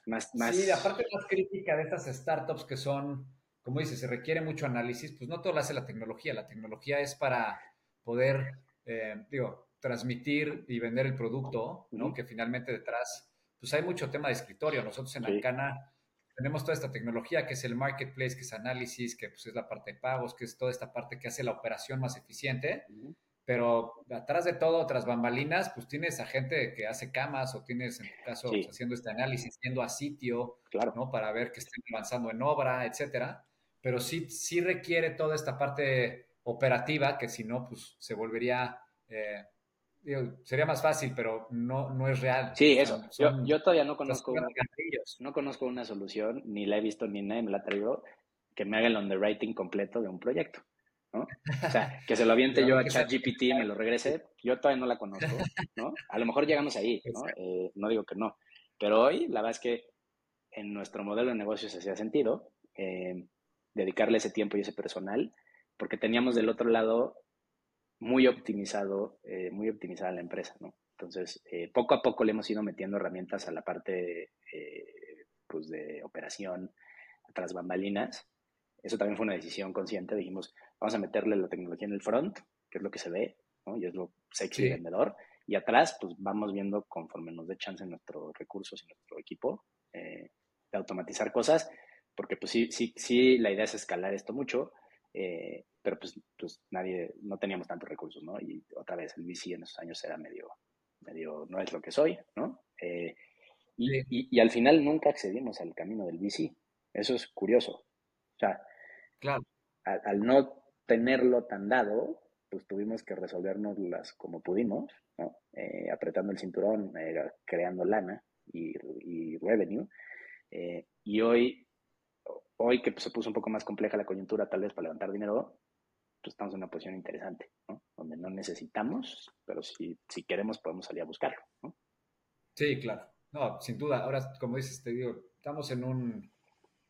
más, más... Sí, la parte más crítica de estas startups que son como dices, se requiere mucho análisis, pues no todo lo hace la tecnología. La tecnología es para poder, eh, digo, transmitir y vender el producto, ¿no? Que finalmente detrás, pues hay mucho tema de escritorio. Nosotros en Arcana tenemos toda esta tecnología que es el marketplace, que es análisis, que pues es la parte de pagos, que es toda esta parte que hace la operación más eficiente. pero atrás de todo, tras bambalinas, pues tienes a gente que hace camas o tienes, en tu caso, pues, haciendo este análisis, yendo a sitio, claro. ¿no? Para ver que estén avanzando en obra, etcétera. Pero sí, sí requiere toda esta parte operativa que si no, pues se volvería, eh, sería más fácil, pero no, no es real. Sí, eso. yo, todavía no conozco, una, no conozco una solución, ni la he visto, ni nadie me la ha traído, que me haga el underwriting completo de un proyecto. ¿no? O sea, que se lo aviente yo a ChatGPT y me lo regrese, yo todavía no la conozco, ¿no? A lo mejor llegamos ahí, ¿no? Eh, no digo que no, pero hoy la verdad es que en nuestro modelo de negocio se hacía sentido eh, dedicarle ese tiempo y ese personal, porque teníamos del otro lado muy optimizado, eh, muy optimizada la empresa, ¿no? Entonces, poco a poco le hemos ido metiendo herramientas a la parte, pues, de operación, tras bambalinas. Eso también fue una decisión consciente. Dijimos, vamos a meterle la tecnología en el front, que es lo que se ve, ¿no? Y es lo sexy vendedor. Y atrás, pues vamos viendo conforme nos dé chance en nuestros recursos y nuestro equipo eh, de automatizar cosas, porque pues sí, sí, sí, la idea es escalar esto mucho, eh, pero pues, pues nadie, no teníamos tantos recursos, ¿no? Y otra vez, el VC en esos años era medio, medio, no es lo que soy, ¿no? Eh, y, y, al final nunca accedimos al camino del VC. Eso es curioso. O sea, claro. al no tenerlo tan dado, pues tuvimos que resolvernoslas como pudimos, ¿no? Eh, apretando el cinturón, eh, creando lana y, revenue. Eh, y hoy, hoy que pues, se puso un poco más compleja la coyuntura, tal vez para levantar dinero, pues estamos en una posición interesante, ¿no? Donde no necesitamos, pero si, si queremos podemos salir a buscarlo, ¿no? Sí, claro. No, sin duda. Ahora, como dices, te digo, estamos en un,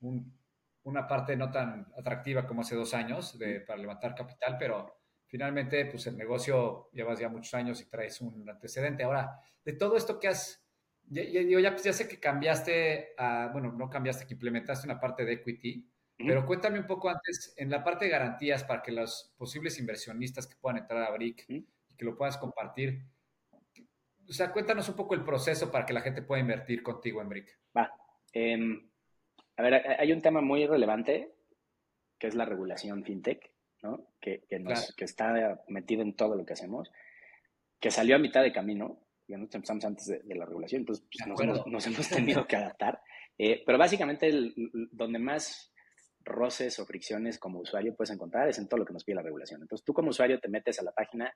un una parte no tan atractiva como hace dos años de, para levantar capital, pero finalmente, pues el negocio llevas ya muchos años y traes un antecedente. Ahora, de todo esto que has, ya, ya, ya, sé que cambiaste, a, bueno, no cambiaste, que implementaste una parte de equity, pero cuéntame un poco antes, en la parte de garantías para que los posibles inversionistas que puedan entrar a BRIC y que lo puedas compartir, o sea, cuéntanos un poco el proceso para que la gente pueda invertir contigo en BRIC. Va. Eh, a ver, hay un tema muy relevante que es la regulación fintech, ¿no? Que, que, nos, que está metido en todo lo que hacemos, que salió a mitad de camino, ya no empezamos antes de, la regulación, entonces pues, nos, hemos, nos, hemos, tenido que adaptar. Eh, pero básicamente el, donde más roces o fricciones como usuario puedes encontrar es en todo lo que nos pide la regulación. Entonces tú como usuario te metes a la página,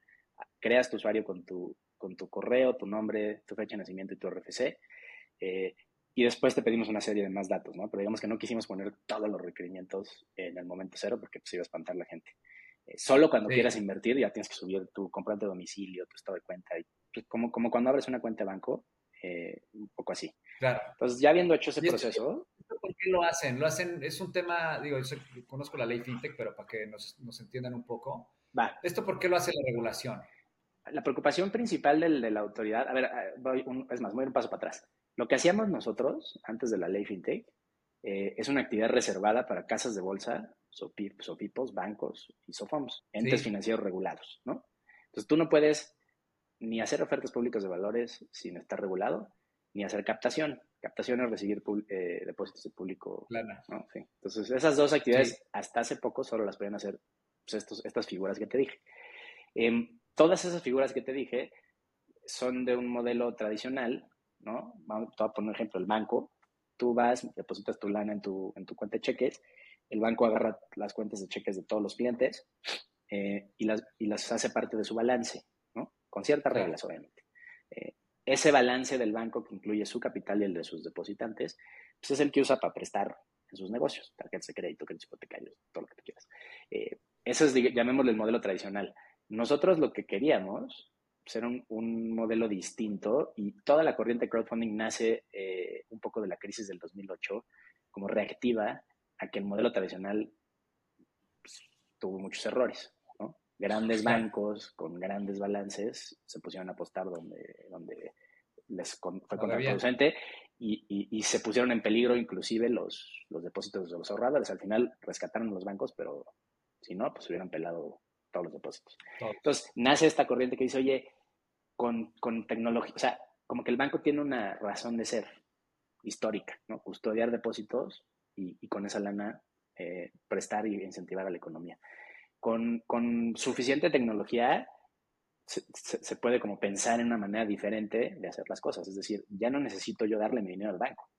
creas tu usuario con tu, con tu correo, tu nombre, tu fecha de nacimiento y tu RFC. Eh, y después te pedimos una serie de más datos, ¿no? Pero digamos que no quisimos poner todos los requerimientos en el momento cero porque pues iba a espantar la gente. Eh, solo cuando quieras invertir ya tienes que subir tu compra de domicilio, tu estado de cuenta, y, como, como cuando abres una cuenta de banco, eh, un poco así. Claro. Entonces, ya habiendo hecho ese proceso... ¿Por qué lo hacen? Lo hacen, es un tema, digo, yo conozco la ley FinTech, pero para que nos, nos entiendan un poco. Va. ¿Esto por qué lo hace la regulación? La preocupación principal del, de la autoridad, a ver, voy un, es más, voy un paso para atrás. Lo que hacíamos nosotros antes de la ley FinTech eh, es una actividad reservada para casas de bolsa, SOPIPOS, bancos y SOFOMS, entes financieros regulados, ¿no? Entonces tú no puedes ni hacer ofertas públicas de valores sin estar regulado, ni hacer captación. Captación es recibir eh, depósitos de público. ¿no? Entonces esas dos actividades hasta hace poco solo las podían hacer pues, estos, estas figuras que te dije. Em, todas esas figuras que te dije son de un modelo tradicional ¿no? Vamos, a poner un ejemplo, el banco, tú vas, depositas tu lana en tu, en tu cuenta de cheques, el banco agarra las cuentas de cheques de todos los clientes eh, y, las, y las hace parte de su balance. Con ciertas reglas, obviamente. Eh, ese balance del banco que incluye su capital y el de sus depositantes, pues es el que usa para prestar en sus negocios, tarjetas de crédito, créditos hipotecarios, todo lo que tú quieras. Eh, eso es, llamémosle el modelo tradicional. Nosotros lo que queríamos ser un, modelo distinto y toda la corriente crowdfunding nace eh, un poco de la crisis del 2008 como reactiva a que el modelo tradicional pues, tuvo muchos errores. Grandes bancos con grandes balances se pusieron a apostar donde, donde les fue contraproducente y, y, y, se pusieron en peligro inclusive los, los depósitos de los ahorradores. Al final rescataron los bancos, pero si no, pues hubieran pelado todos los depósitos. Entonces, nace esta corriente que dice, oye, con, con tecnología, o sea, como que el banco tiene una razón de ser histórica, ¿no? Custodiar depósitos y, y con esa lana eh, prestar y incentivar a la economía. Con, con, suficiente tecnología se, puede como pensar en una manera diferente de hacer las cosas. Es decir, ya no necesito yo darle mi dinero al banco.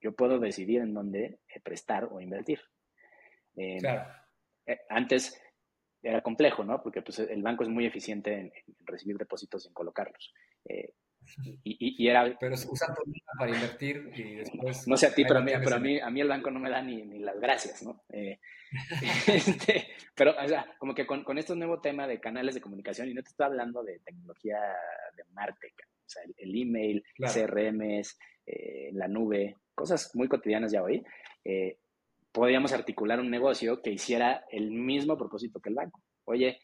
Yo puedo decidir en dónde eh, prestar o invertir. Eh, claro. Eh, antes era complejo, ¿no? Porque pues, el banco es muy eficiente en, recibir depósitos y en colocarlos. Y, era... Pero usando para invertir y después... No sé a ti, pero, a mí, pero a, mí, a mí el banco no me da ni, ni las gracias, ¿no? Eh, este, pero, o sea, como que con, con este nuevo tema de canales de comunicación, y no te estoy hablando de tecnología de Martech, o sea, el, email, CRMs, eh, la nube, cosas muy cotidianas ya hoy, eh, podríamos articular un negocio que hiciera el mismo propósito que el banco. Oye,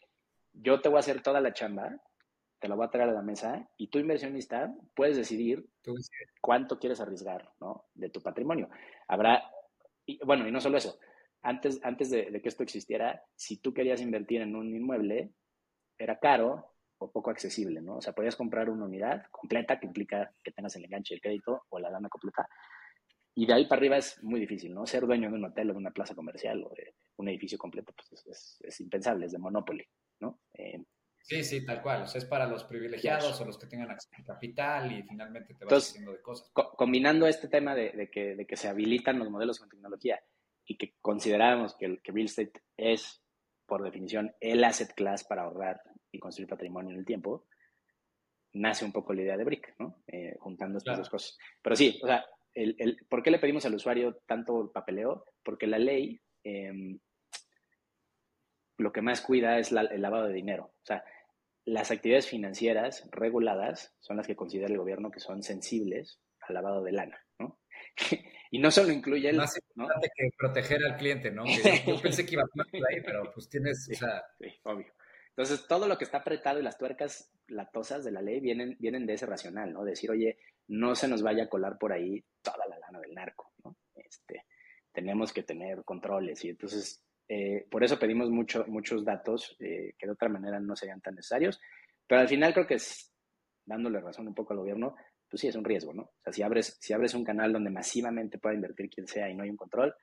yo te voy a hacer toda la chamba, te la voy a traer a la mesa y tú inversionista puedes decidir cuánto quieres arriesgar ¿no? de tu patrimonio. Habrá, y, bueno, y no solo eso, antes, antes de, que esto existiera, si tú querías invertir en un inmueble, era caro o poco accesible, ¿no? O sea, podías comprar una unidad completa que implica que tengas el enganche del crédito o la lana completa. Y de ahí para arriba es muy difícil, ¿no? Ser dueño de un hotel o de una plaza comercial o de un edificio completo, pues es, impensable, es de monopoly, ¿no? Eh, Sí, sí, tal cual. O sea, es para los privilegiados o los que tengan acceso a capital y finalmente te vas haciendo de cosas. combinando este tema de, que, de, que, se habilitan los modelos con tecnología y que consideramos que, que real estate es, por definición, el asset class para ahorrar y construir patrimonio en el tiempo, nace un poco la idea de Brick, ¿no? Eh, juntando estas dos cosas. Pero sí, o sea, el, el, ¿por qué le pedimos al usuario tanto papeleo? Porque la ley em, lo que más cuida es el lavado de dinero. O sea, las actividades financieras reguladas son las que considera el gobierno que son sensibles al lavado de lana, ¿no? y no solo incluye el... Más importante que proteger al cliente, ¿no? yo, pensé que iba a ahí, pero pues tienes, sí, obvio. Entonces, todo lo que está apretado y las tuercas latosas de la ley vienen, vienen de ese racional, ¿no? Decir, oye, no se nos vaya a colar por ahí toda la lana del narco, ¿no? Este, tenemos que tener controles y entonces eh, por eso pedimos mucho, muchos datos eh, que de otra manera no serían tan necesarios, pero al final creo que es, dándole razón un poco al gobierno, pues sí es un riesgo, ¿no? O sea, si abres, si abres un canal donde masivamente pueda invertir quien sea y no hay un control,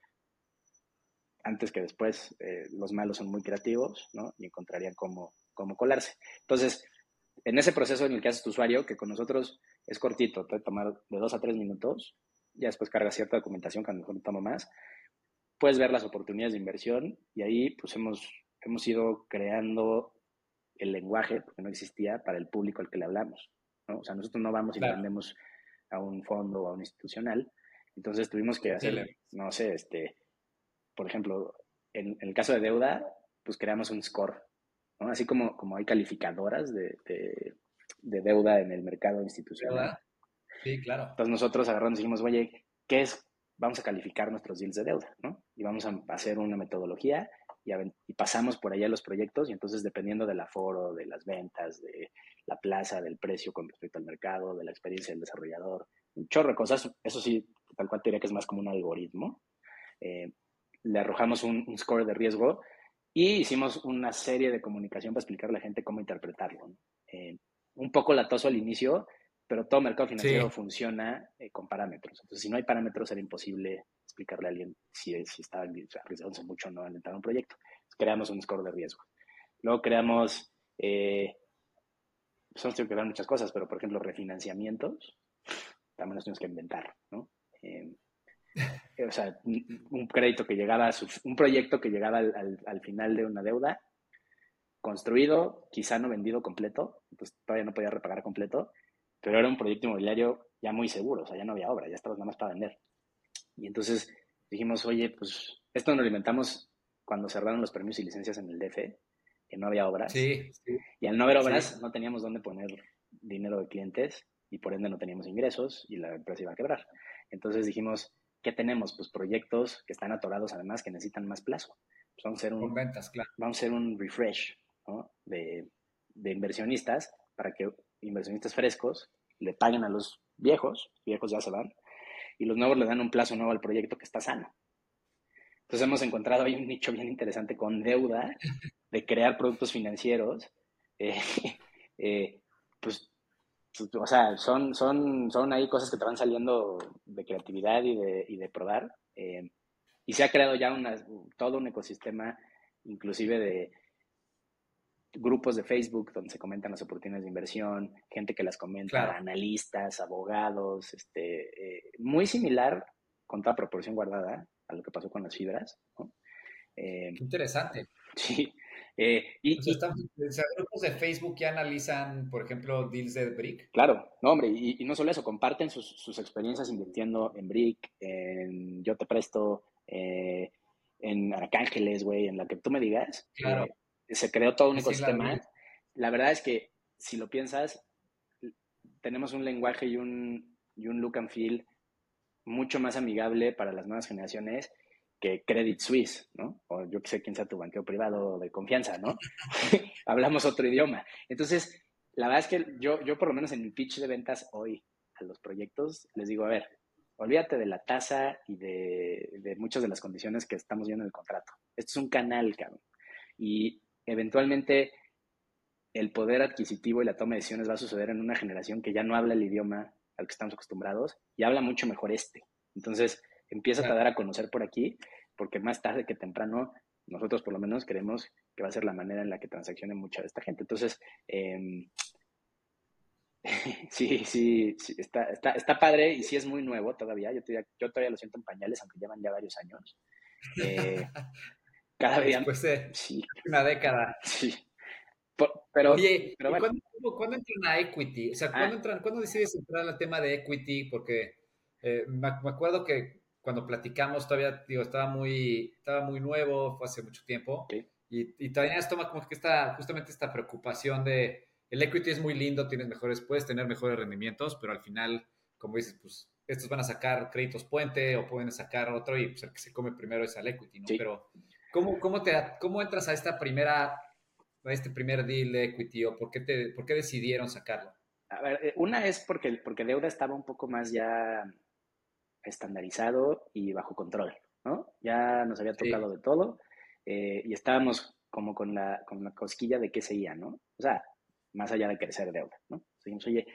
antes que después eh, los malos son muy creativos, ¿no? Y encontrarían cómo, cómo colarse. Entonces, en ese proceso en el que haces tu usuario, que con nosotros es cortito, puede tomar de dos a tres minutos, ya después carga cierta documentación que a lo mejor toma más, puedes ver las oportunidades de inversión y ahí pues hemos, hemos ido creando el lenguaje, porque no existía, para el público al que le hablamos. ¿no? O sea, nosotros no vamos y le vendemos a un fondo o a un institucional. Entonces tuvimos que hacer, no sé, este, por ejemplo, en, el caso de deuda, pues creamos un score, ¿no? Así como, como hay calificadoras de, de, deuda en el mercado institucional. Sí, claro. Entonces nosotros agarramos y dijimos, oye, ¿qué es vamos a calificar nuestros deals de deuda, ¿no? Y vamos a hacer una metodología y, pasamos por allá los proyectos y entonces dependiendo del aforo, de las ventas, de la plaza, del precio con respecto al mercado, de la experiencia del desarrollador, un chorro de cosas, eso sí, tal cual te diría que es más como un algoritmo. Eh, le arrojamos un, score de riesgo y hicimos una serie de comunicación para explicarle a la gente cómo interpretarlo. Eh, un poco latoso al inicio, pero todo mercado financiero funciona eh, con parámetros. Entonces, si no hay parámetros, era imposible explicarle a alguien si, si estaba arriesgándose mucho o no al entrar a un proyecto. creamos un score de riesgo. Luego creamos, eh, pues hemos tenido que ver muchas cosas, pero por ejemplo, refinanciamientos, también nos tenemos que inventar, ¿no? Eh, o sea, un, crédito que llegaba, a un proyecto que llegaba al, al, final de una deuda, construido, quizá no vendido completo, pues todavía no podía repagar completo, pero era un proyecto inmobiliario ya muy seguro, o sea, ya no había obra, ya estaba nada más para vender. Y entonces dijimos, oye, pues esto nos lo inventamos cuando cerraron los permisos y licencias en el DF, que no había obras. Sí, Y al no haber obras, no teníamos dónde poner dinero de clientes y por ende no teníamos ingresos y la empresa iba a quebrar. Entonces dijimos, ¿qué tenemos? Pues proyectos que están atorados además que necesitan más plazo. Pues vamos a hacer un, ventas, claro. vamos a hacer un refresh de, de inversionistas para que inversionistas frescos le paguen a los viejos, viejos ya se van, y los nuevos le dan un plazo nuevo al proyecto que está sano. Entonces hemos encontrado ahí un nicho bien interesante con deuda de crear productos financieros. Eh, eh, pues, o sea, son, son, son ahí cosas que te van saliendo de creatividad y de, probar. Eh, y se ha creado ya todo un ecosistema, inclusive de grupos de Facebook donde se comentan las oportunidades de inversión, gente que las comenta, analistas, abogados, este, eh, muy similar con toda proporción guardada a lo que pasó con las fibras. Eh, Interesante. Sí. Eh, y, grupos de Facebook que analizan, por ejemplo, deals de Brick. Claro, no, hombre, y, no solo eso, comparten sus, experiencias invirtiendo en Brick, en Yo Te Presto, en Arcángeles, güey, en la que tú me digas. Claro se creó todo un ecosistema. La, verdad es que si lo piensas, tenemos un lenguaje y un, y un look and feel mucho más amigable para las nuevas generaciones que Credit Suisse, ¿no? O yo que sé quién sea tu banqueo privado de confianza, ¿no? Hablamos otro idioma. Entonces, la verdad es que yo, yo por lo menos en mi pitch de ventas hoy a los proyectos les digo, a ver, olvídate de la tasa y de, de muchas de las condiciones que estamos viendo en el contrato. Esto es un canal, cabrón. Y eventualmente el poder adquisitivo y la toma de decisiones va a suceder en una generación que ya no habla el idioma al que estamos acostumbrados y habla mucho mejor este. Entonces, empieza a dar a conocer por aquí, porque más tarde que temprano, nosotros por lo menos creemos que va a ser la manera en la que transaccione mucha de esta gente. Entonces, em, sí, sí, está, está, padre y sí es muy nuevo todavía. Yo todavía, yo todavía lo siento en pañales, aunque llevan ya varios años. Eh, Cada día. Después de sí. una década. Sí. pero, Oye, ¿cuándo, entran a equity? O sea, ¿cuándo, ah. entran, ¿cuándo decides entrar al tema de equity? Porque eh, me, acuerdo que cuando platicamos todavía, digo, estaba muy, estaba muy nuevo, fue hace mucho tiempo. Y, y todavía toma como que esta, justamente esta preocupación de el equity es muy lindo, tienes mejores, puedes tener mejores rendimientos, pero al final, como dices, pues estos van a sacar créditos puente o pueden sacar otro y pues el que se come primero es al equity, ¿no? Pero ¿Cómo, cómo, te, ¿Cómo entras a esta primera, a este primer deal de equity o por qué, te, por qué decidieron sacarlo? A ver, eh, una es porque, porque deuda estaba un poco más ya estandarizado y bajo control, ¿no? Ya nos había tocado de todo eh, y estábamos como con la, con la cosquilla de qué seguía, ¿no? O sea, más allá de crecer deuda, ¿no? Seguimos, oye,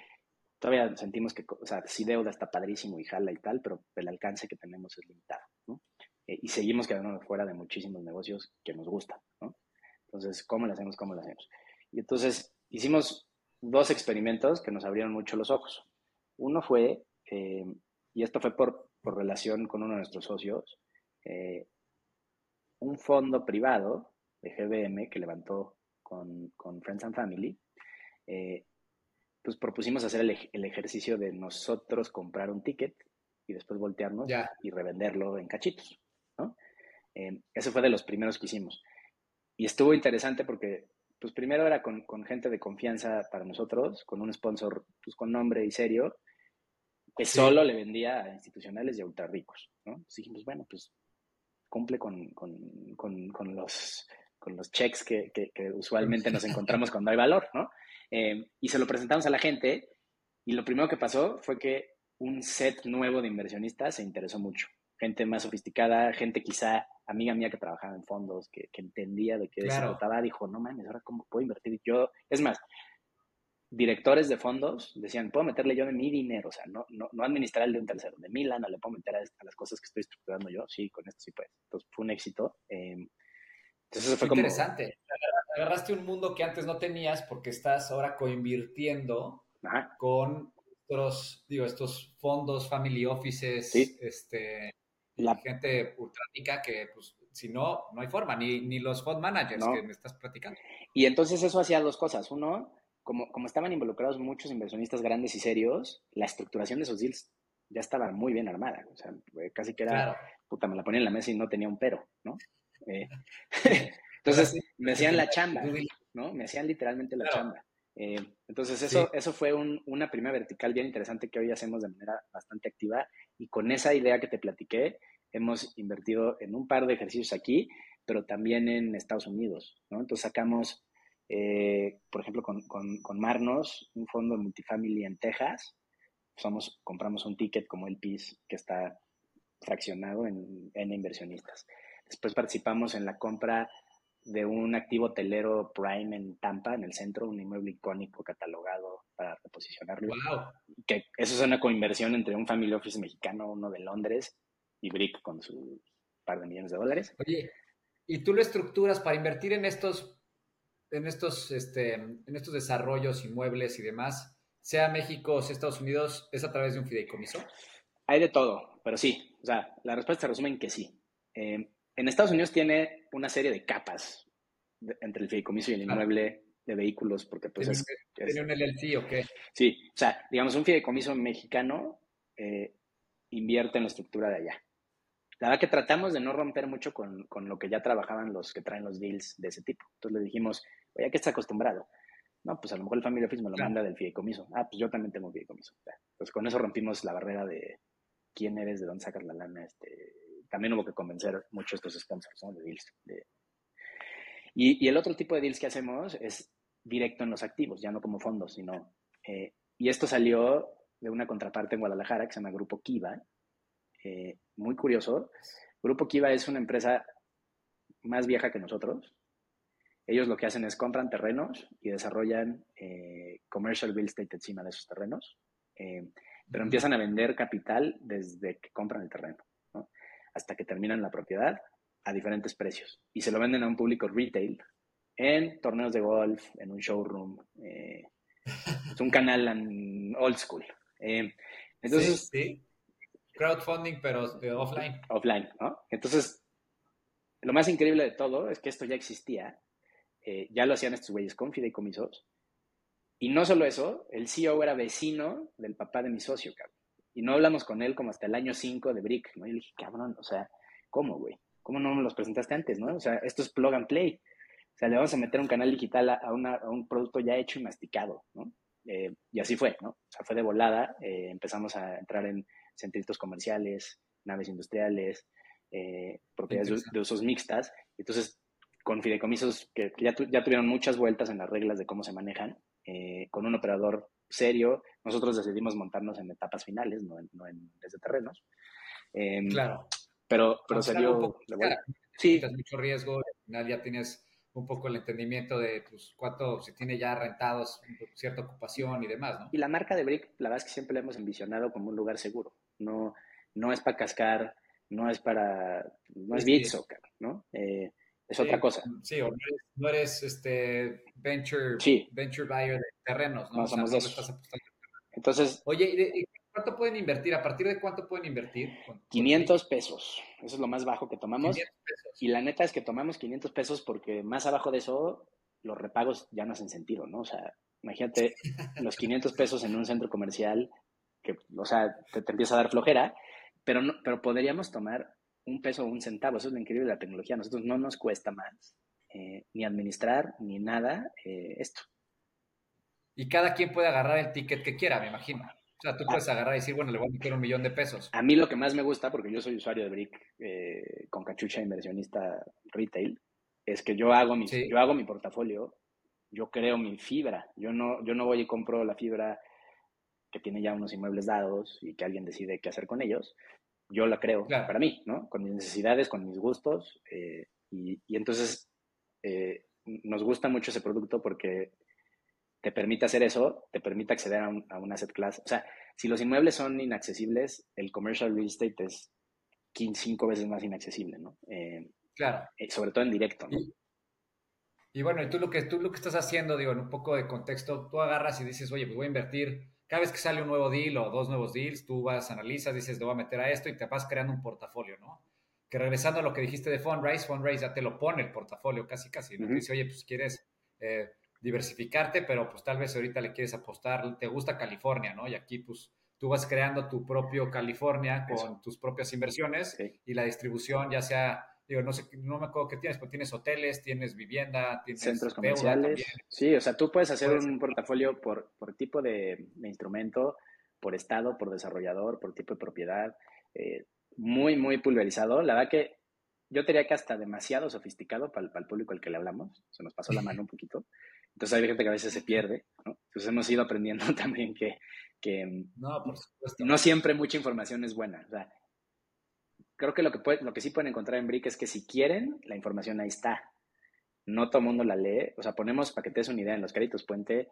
todavía sentimos que, o sea, sí deuda está padrísimo y jala y tal, pero el alcance que tenemos es limitado, ¿no? Eh, y seguimos quedándonos fuera de muchísimos negocios que nos gustan, ¿no? Entonces, ¿cómo lo hacemos? ¿Cómo lo hacemos? Y entonces hicimos dos experimentos que nos abrieron mucho los ojos. Uno fue, eh, y esto fue por, por, relación con uno de nuestros socios, eh, un fondo privado de GBM que levantó con, con Friends and Family, pues propusimos hacer el, el, ejercicio de nosotros comprar un ticket y después voltearnos y revenderlo en cachitos. Eh, ese fue de los primeros que hicimos. Y estuvo interesante porque, pues primero era con, gente de confianza para nosotros, con un sponsor pues, con nombre y serio, que solo le vendía a institucionales y a ultra ricos, ¿no? Entonces dijimos, bueno, pues cumple con, los, con los checks que, usualmente nos encontramos cuando hay valor, ¿no? Eh, y se lo presentamos a la gente y lo primero que pasó fue que un set nuevo de inversionistas se interesó mucho gente más sofisticada, gente quizá amiga mía que trabajaba en fondos, que, entendía de qué se trataba, dijo, no mames, ahora cómo puedo invertir yo. Es más, directores de fondos decían, puedo meterle yo de mi dinero, o sea, no, no, no administrar el de un tercero, de mi lana le puedo meter a, las cosas que estoy estructurando yo, sí, con esto sí puedes. Entonces fue un éxito. Em, entonces eso fue como... Interesante. Agarraste un mundo que antes no tenías porque estás ahora coinvirtiendo con otros, digo, estos fondos, family offices, este, la gente ultratica que, pues, si no, no hay forma, ni, ni los fund managers que me estás platicando. Y entonces eso hacía dos cosas. Uno, como, como estaban involucrados muchos inversionistas grandes y serios, la estructuración de esos deals ya estaba muy bien armada. O sea, casi que era, puta, me la ponía en la mesa y no tenía un pero, ¿no? Eh, entonces, me hacían la chamba, ¿no? Me hacían literalmente la chamba. Eh, entonces, eso, eso fue una primera vertical bien interesante que hoy hacemos de manera bastante activa y con esa idea que te platiqué, hemos invertido en un par de ejercicios aquí, pero también en Estados Unidos, ¿no? Entonces sacamos, eh, por ejemplo, con, con, Marnos, un fondo multifamily en Texas, somos, compramos un ticket como el PIS que está fraccionado en, en inversionistas. Después participamos en la compra de un activo hotelero Prime en Tampa, en el centro, un inmueble icónico catalogado para reposicionarlo. Wow. Que eso es una coinversión entre un family office mexicano, uno de Londres, y Brick con su par de millones de dólares. Oye, ¿y tú lo estructuras para invertir en estos en estos, este, en estos desarrollos inmuebles y demás, sea México o sea Estados Unidos, es a través de un fideicomiso? Hay de todo, pero sí. O sea, la respuesta se resume en que sí. Eh, en Estados Unidos tiene una serie de capas entre el fideicomiso y el inmueble de vehículos, porque pues es, ¿Tiene un LLC o qué? Sí, o sea, digamos, un fideicomiso mexicano eh, invierte en la estructura de allá. La verdad que tratamos de no romper mucho con, con, lo que ya trabajaban los que traen los deals de ese tipo. Entonces le dijimos, oye, ¿qué está acostumbrado? No, pues a lo mejor el Family Office me lo manda del fideicomiso. Ah, pues yo también tengo un fideicomiso. Pues con eso rompimos la barrera de quién eres, de dónde sacas la lana. Este, también hubo que convencer mucho a estos sponsors ¿no? de deals. Y, y, el otro tipo de deals que hacemos es directo en los activos, ya no como fondos, sino... Eh, y esto salió de una contraparte en Guadalajara que se llama Grupo Kiva, eh, muy curioso. Grupo Kiva es una empresa más vieja que nosotros. Ellos lo que hacen es compran terrenos y desarrollan eh, commercial real estate encima de esos terrenos, eh, pero empiezan a vender capital desde que compran el terreno, hasta que terminan la propiedad a diferentes precios y se lo venden a un público retail en torneos de golf, en un showroom. es un canal old school. entonces, sí crowdfunding, pero de offline. Offline, ¿no? Entonces, lo más increíble de todo es que esto ya existía. Eh, ya lo hacían estos güeyes con fideicomisos. Y no solo eso, el CEO era vecino del papá de mi socio, cabrón. Y no hablamos con él como hasta el año 5 de Brick, ¿no? Y dije, cabrón, o sea, ¿cómo, güey? ¿Cómo no me los presentaste antes, no? O sea, esto es plug and play. O sea, le vamos a meter un canal digital a, un producto ya hecho y masticado, ¿no? Eh, y así fue, ¿no? O sea, fue de volada. Eh, empezamos a entrar en centritos comerciales, naves industriales, eh, propiedades de, usos mixtas. Entonces, con fideicomisos que ya, ya, tuvieron muchas vueltas en las reglas de cómo se manejan, con un operador serio, nosotros decidimos montarnos en etapas finales, no en, no en desde terrenos. Em, claro. Pero, pero salió... sí. mucho riesgo, al final ya tienes un poco el entendimiento de pues, cuánto se tiene ya rentados, cierta ocupación y demás, ¿no? Y la marca de Brick, la verdad es que siempre la hemos envisionado como un lugar seguro. No, no es para cascar, no es para, no es Bitso, ¿no? Eh, es otra cosa. Sí, o no eres, este venture, venture buyer de terrenos, ¿no? no somos de Entonces, oye, ¿cuánto pueden invertir? ¿A partir de cuánto pueden invertir? 500 pesos. Eso es lo más bajo que tomamos. Y la neta es que tomamos 500 pesos porque más abajo de eso los repagos ya no hacen sentido, ¿no? O sea, imagínate los 500 pesos en un centro comercial que, o sea, te, empieza a dar flojera, pero, no, pero podríamos tomar un peso o un centavo. Eso es lo increíble de la tecnología. A nosotros no nos cuesta más eh, ni administrar ni nada eh, esto. Y cada quien puede agarrar el ticket que quiera, me imagino. O sea, tú puedes agarrar y decir, bueno, le voy a meter un millón de pesos. A mí lo que más me gusta, porque yo soy usuario de Brick eh, con cachucha inversionista retail, es que yo hago, mi, yo hago mi portafolio, yo creo mi fibra. Yo no, yo no voy y compro la fibra que tiene ya unos inmuebles dados y que alguien decide qué hacer con ellos. Yo la creo para mí, ¿no? Con mis necesidades, con mis gustos. Eh, y, entonces eh, nos gusta mucho ese producto porque te permite hacer eso, te permite acceder a un, a un, asset class. O sea, si los inmuebles son inaccesibles, el commercial real estate es cinco veces más inaccesible, ¿no? Eh, claro. sobre todo en directo, ¿no? Y, bueno, y tú lo, que, tú lo que estás haciendo, digo, en un poco de contexto, tú agarras y dices, oye, pues voy a invertir cada vez que sale un nuevo deal o dos nuevos deals, tú vas, analizas, dices, le voy a meter a esto y te vas creando un portafolio, ¿no? Que regresando a lo que dijiste de Fundraise, Fundraise ya te lo pone el portafolio casi, casi, ¿no? Dice, oye, pues quieres eh, diversificarte, pero pues tal vez ahorita le quieres apostar, te gusta California, ¿no? Y aquí pues tú vas creando tu propio California con tus propias inversiones y la distribución ya sea digo, no sé, no me acuerdo qué tienes, pero tienes hoteles, tienes vivienda, tienes centros comerciales. Sí, o sea, tú puedes hacer un portafolio por, por tipo de, instrumento, por estado, por desarrollador, por tipo de propiedad, eh, muy, muy pulverizado. La verdad que yo diría que hasta demasiado sofisticado para, el público al que le hablamos. Se nos pasó la mano un poquito. Entonces hay gente que a veces se pierde, ¿no? Entonces hemos ido aprendiendo también que, que no, por supuesto. no siempre mucha información es buena. O sea, creo que lo que, puede, lo que sí pueden encontrar en Brick es que si quieren, la información ahí está. No todo el mundo la lee. O sea, ponemos, para que te des una idea, en los créditos puente,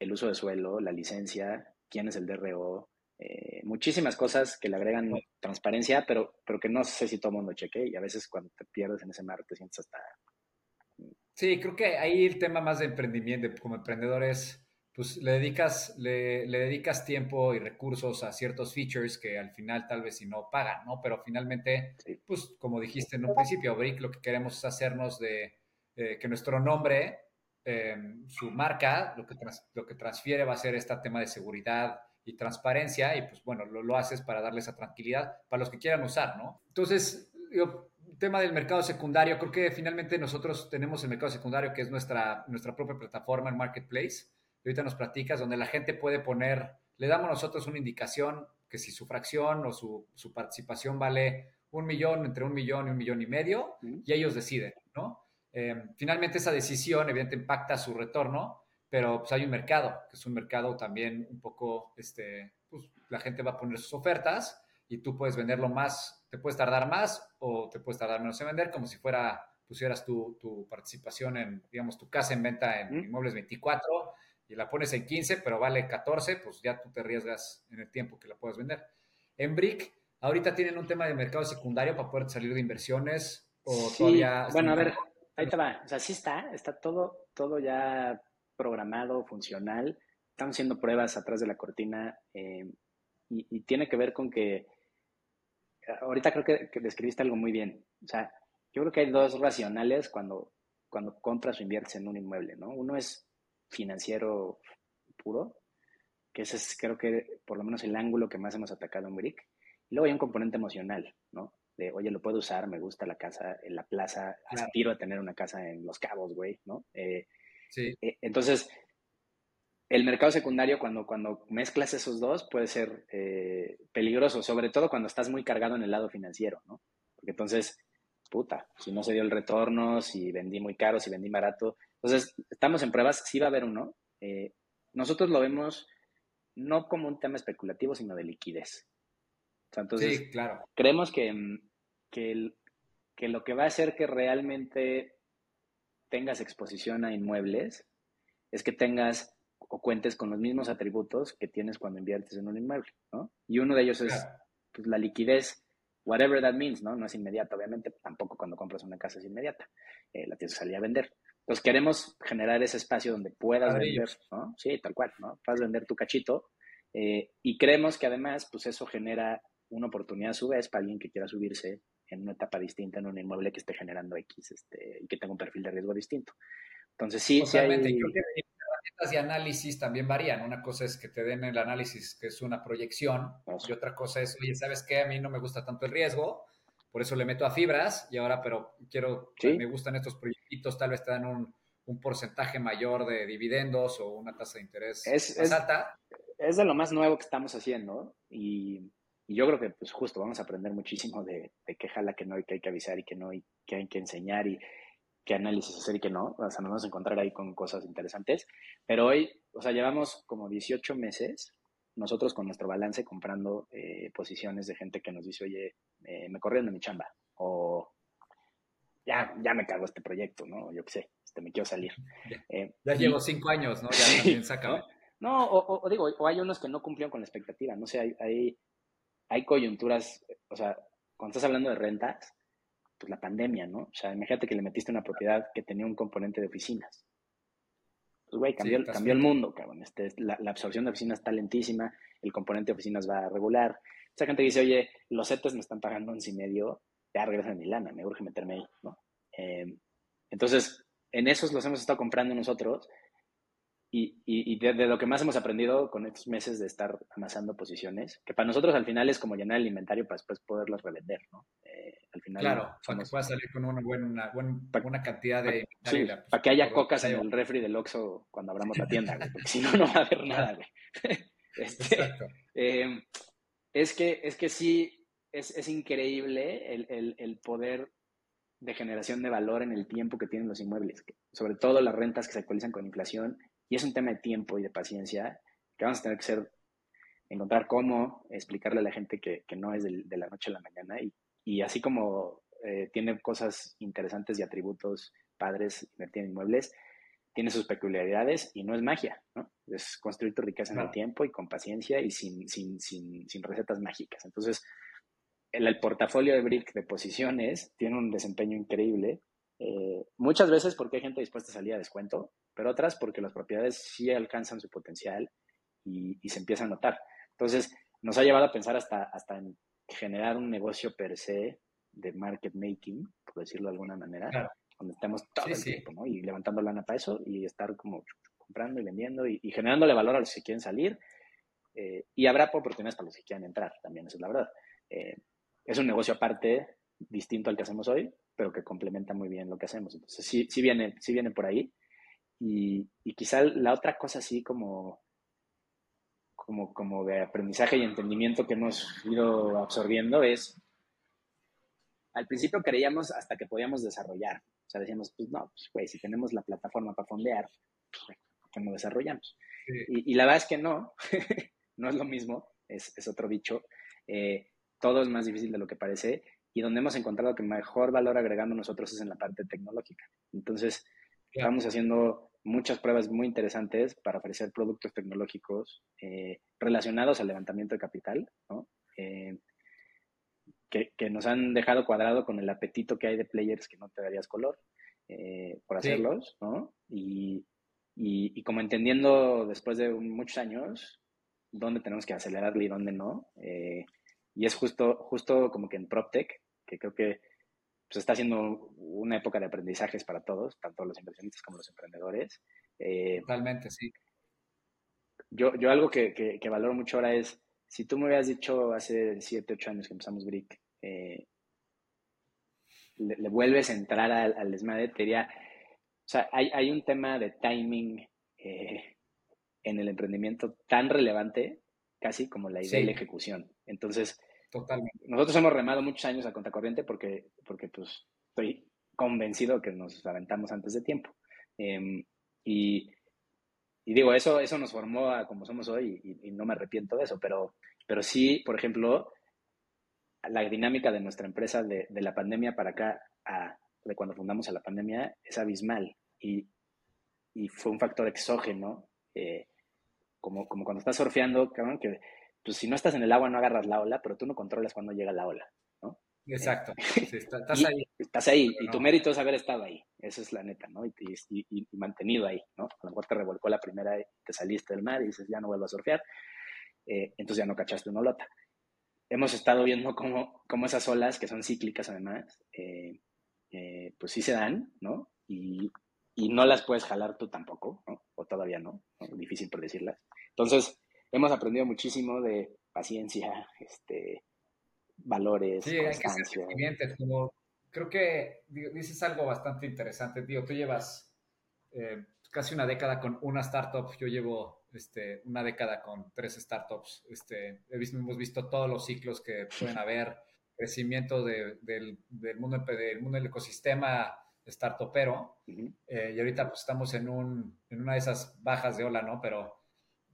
el uso de suelo, la licencia, quién es el DRO, eh, muchísimas cosas que le agregan transparencia, pero, pero que no sé si todo el mundo cheque y a veces cuando te pierdes en ese mar te sientes hasta Sí, creo que ahí el tema más de emprendimiento, como emprendedores, pues le dedicas, le, dedicas tiempo y recursos a ciertos features que al final tal vez si no pagan, ¿no? Pero finalmente, pues como dijiste en un principio, Brick, lo que queremos es hacernos de eh, que nuestro nombre, em, su marca, lo que, lo que transfiere va a ser este tema de seguridad y transparencia y pues bueno, lo, lo haces para darle esa tranquilidad para los que quieran usar, ¿no? Entonces, yo tema del mercado secundario, creo que finalmente nosotros tenemos el mercado secundario, que es nuestra, nuestra propia plataforma en Marketplace. Ahorita nos platicas, donde la gente puede poner, le damos nosotros una indicación que si su fracción o su, su participación vale un millón, entre un millón y un millón y medio, y ellos deciden, ¿no? Eh, finalmente esa decisión, evidentemente, impacta su retorno, pero pues hay un mercado, que es un mercado también un poco, este, pues la gente va a poner sus ofertas y tú puedes venderlo más, te puedes tardar más o te puedes tardar menos en vender, como si fuera, pusieras tu, tu participación en, digamos, tu casa en venta en Inmuebles 24 y la pones en 15, pero vale 14, pues ya tú te arriesgas en el tiempo que la puedas vender. En Brick, ahorita tienen un tema de mercado secundario para poder salir de inversiones o todavía... Bueno, a ver, ahí te va. O sea, sí está, está todo, todo ya programado, funcional. Estamos haciendo pruebas atrás de la cortina eh, y, tiene que ver con que ahorita creo que, describiste algo muy bien. O sea, yo creo que hay dos racionales cuando, cuando compras o inviertes en un inmueble, ¿no? Uno es financiero puro, que ese es creo que por lo menos el ángulo que más hemos atacado en Brick. Y luego hay un componente emocional, ¿no? De, oye, lo puedo usar, me gusta la casa, en la plaza, aspiro a tener una casa en Los Cabos, güey, ¿no? Eh, sí. Eh, entonces, el mercado secundario, cuando, cuando mezclas esos dos, puede ser eh, peligroso, sobre todo cuando estás muy cargado en el lado financiero, ¿no? Porque entonces, puta, si no se dio el retorno, si vendí muy caro, si vendí barato. Entonces, estamos en pruebas, sí va a haber uno. Eh, nosotros lo vemos no como un tema especulativo, sino de liquidez. entonces, sí, claro. creemos que, que, que lo que va a hacer que realmente tengas exposición a inmuebles es que tengas o cuentes con los mismos atributos que tienes cuando inviertes en un inmueble, ¿no? Y uno de ellos es pues, la liquidez, whatever that means, ¿no? No es inmediata, obviamente, tampoco cuando compras una casa es inmediata, eh, la tienes que salir a vender. Entonces queremos generar ese espacio donde puedas vender, ¿no? Sí, tal cual, ¿no? Puedas vender tu cachito eh, y creemos que además, pues eso genera una oportunidad a su vez para alguien que quiera subirse en una etapa distinta en un inmueble que esté generando X este, y que tenga un perfil de riesgo distinto. Entonces sí, sí hay y análisis también varían. Una cosa es que te den el análisis, que es una proyección, y otra cosa es, oye, ¿sabes qué? A mí no me gusta tanto el riesgo, por eso le meto a fibras, y ahora, pero quiero, me gustan estos proyectos, tal vez te dan un, porcentaje mayor de dividendos o una tasa de interés es, más alta. Es de lo más nuevo que estamos haciendo, y, yo creo que, pues, justo vamos a aprender muchísimo de, de qué jala que no, y que hay que avisar, y que no, y que hay que enseñar, y qué análisis hacer y qué no. O sea, nos vamos a encontrar ahí con cosas interesantes. Pero hoy, o sea, llevamos como 18 meses nosotros con nuestro balance comprando eh, posiciones de gente que nos dice, oye, eh, me corrieron de mi chamba. O ya, ya me cago este proyecto, ¿no? Yo qué sé, este, me quiero salir. Ya, eh, llevo cinco años, ¿no? Ya también saca. ¿no? o, o, digo, o hay unos que no cumplieron con la expectativa. No sé, hay, hay, hay coyunturas, o sea, cuando estás hablando de rentas, pues la pandemia, ¿no? O sea, imagínate que le metiste una propiedad que tenía un componente de oficinas. Pues, güey, cambió, cambió el mundo, cabrón. Este, la, absorción de oficinas está lentísima, el componente de oficinas va a regular. Esa gente dice, oye, los CETES me están pagando once y medio, ya regresa mi lana, me urge meterme ahí, ¿no? Eh, entonces, en esos los hemos estado comprando nosotros y, y, de, lo que más hemos aprendido con estos meses de estar amasando posiciones, que para nosotros al final es como llenar el inventario para después poderlas revender, ¿no? Eh, al final. Claro, para que pueda salir con una buena, buena, cantidad de. Sí, para que haya cocas en el refri del Oxxo cuando abramos la tienda, porque si no, no va a haber nada, güey. Este, eh, es, que, es que sí, es, es increíble el, el, el poder de generación de valor en el tiempo que tienen los inmuebles, sobre todo las rentas que se actualizan con inflación y es un tema de tiempo y de paciencia que vamos a tener que ser, encontrar cómo explicarle a la gente que, no es de, la noche a la mañana. Y, así como eh, tiene cosas interesantes y atributos padres invertir en inmuebles, tiene sus peculiaridades y no es magia, ¿no? Es construir tu riqueza en el tiempo y con paciencia y sin, sin, sin, sin recetas mágicas. Entonces, el, el, portafolio de Brick de posiciones tiene un desempeño increíble Eh, muchas veces porque hay gente dispuesta a salir a descuento, pero otras porque las propiedades sí alcanzan su potencial y, se empieza a notar. Entonces, nos ha llevado a pensar hasta, hasta en generar un negocio per se de market making, por decirlo de alguna manera, donde estamos todo el tiempo, ¿no? Y levantando lana para eso y estar como comprando y vendiendo y, generándole valor a los que quieren salir. Eh, y habrá oportunidades para los que quieran entrar, también, eso es la verdad. Eh, es un negocio aparte, distinto al que hacemos hoy, pero que complementa muy bien lo que hacemos. Entonces, sí, sí, viene, sí viene por ahí. Y, y quizá la otra cosa así como, como, como de aprendizaje y entendimiento que hemos ido absorbiendo es, al principio creíamos hasta que podíamos desarrollar. O sea, decíamos, pues no, pues güey, si tenemos la plataforma para fondear, ¿por no desarrollamos? Y, y, la verdad es que no, no es lo mismo, es, es otro dicho. Eh, todo es más difícil de lo que parece y donde hemos encontrado que mejor valor agregando nosotros es en la parte tecnológica. Entonces, estamos haciendo muchas pruebas muy interesantes para ofrecer productos tecnológicos eh, relacionados al levantamiento de capital, ¿no? Eh, que, que, nos han dejado cuadrado con el apetito que hay de players que no te darías color eh, por hacerlos, ¿no? Y, y, y, como entendiendo después de muchos años dónde tenemos que acelerarle y dónde no. y es justo, justo como que en PropTech que creo que pues, está siendo una época de aprendizajes para todos, tanto los inversionistas como los emprendedores. Eh, Totalmente, sí. Yo, yo algo que, que, valoro mucho ahora es, si tú me hubieras dicho hace 7, 8 años que empezamos Brick, eh, le, vuelves a entrar al, al desmadre, te diría, o sea, hay, hay un tema de timing eh, en el emprendimiento tan relevante casi como la idea y la ejecución. Entonces, Totalmente. Nosotros hemos remado muchos años a contracorriente porque, porque pues, estoy convencido que nos aventamos antes de tiempo. Em, y, digo, eso, eso nos formó a como somos hoy y, no me arrepiento de eso, pero, pero sí, por ejemplo, la dinámica de nuestra empresa de, de la pandemia para acá, a, de cuando fundamos a la pandemia, es abismal y, y fue un factor exógeno, eh, como, como cuando estás surfeando, cabrón, que pues si no estás en el agua no agarras la ola, pero tú no controlas cuando llega la ola, ¿no? Exacto. estás ahí. Estás ahí y tu mérito es haber estado ahí. Esa es la neta, ¿no? Y, y, mantenido ahí, ¿no? A lo mejor te revolcó la primera y te saliste del mar y dices, ya no vuelvo a surfear. Eh, entonces ya no cachaste una olota. Hemos estado viendo cómo, cómo esas olas, que son cíclicas además, eh, eh, pues sí se dan, ¿no? Y, y no las puedes jalar tú tampoco, ¿no? O todavía no, ¿no? difícil predecirlas. Entonces, hemos aprendido muchísimo de paciencia, este, valores, sí, constancia. Hay que ser como, creo que dices algo bastante interesante, tío. Tú llevas eh, casi una década con una startup, yo llevo este, una década con tres startups. Este, hemos visto todos los ciclos que pueden haber, crecimiento del, del, mundo, del mundo del ecosistema startupero, eh, y ahorita pues, estamos en, un, en una de esas bajas de ola, ¿no? Pero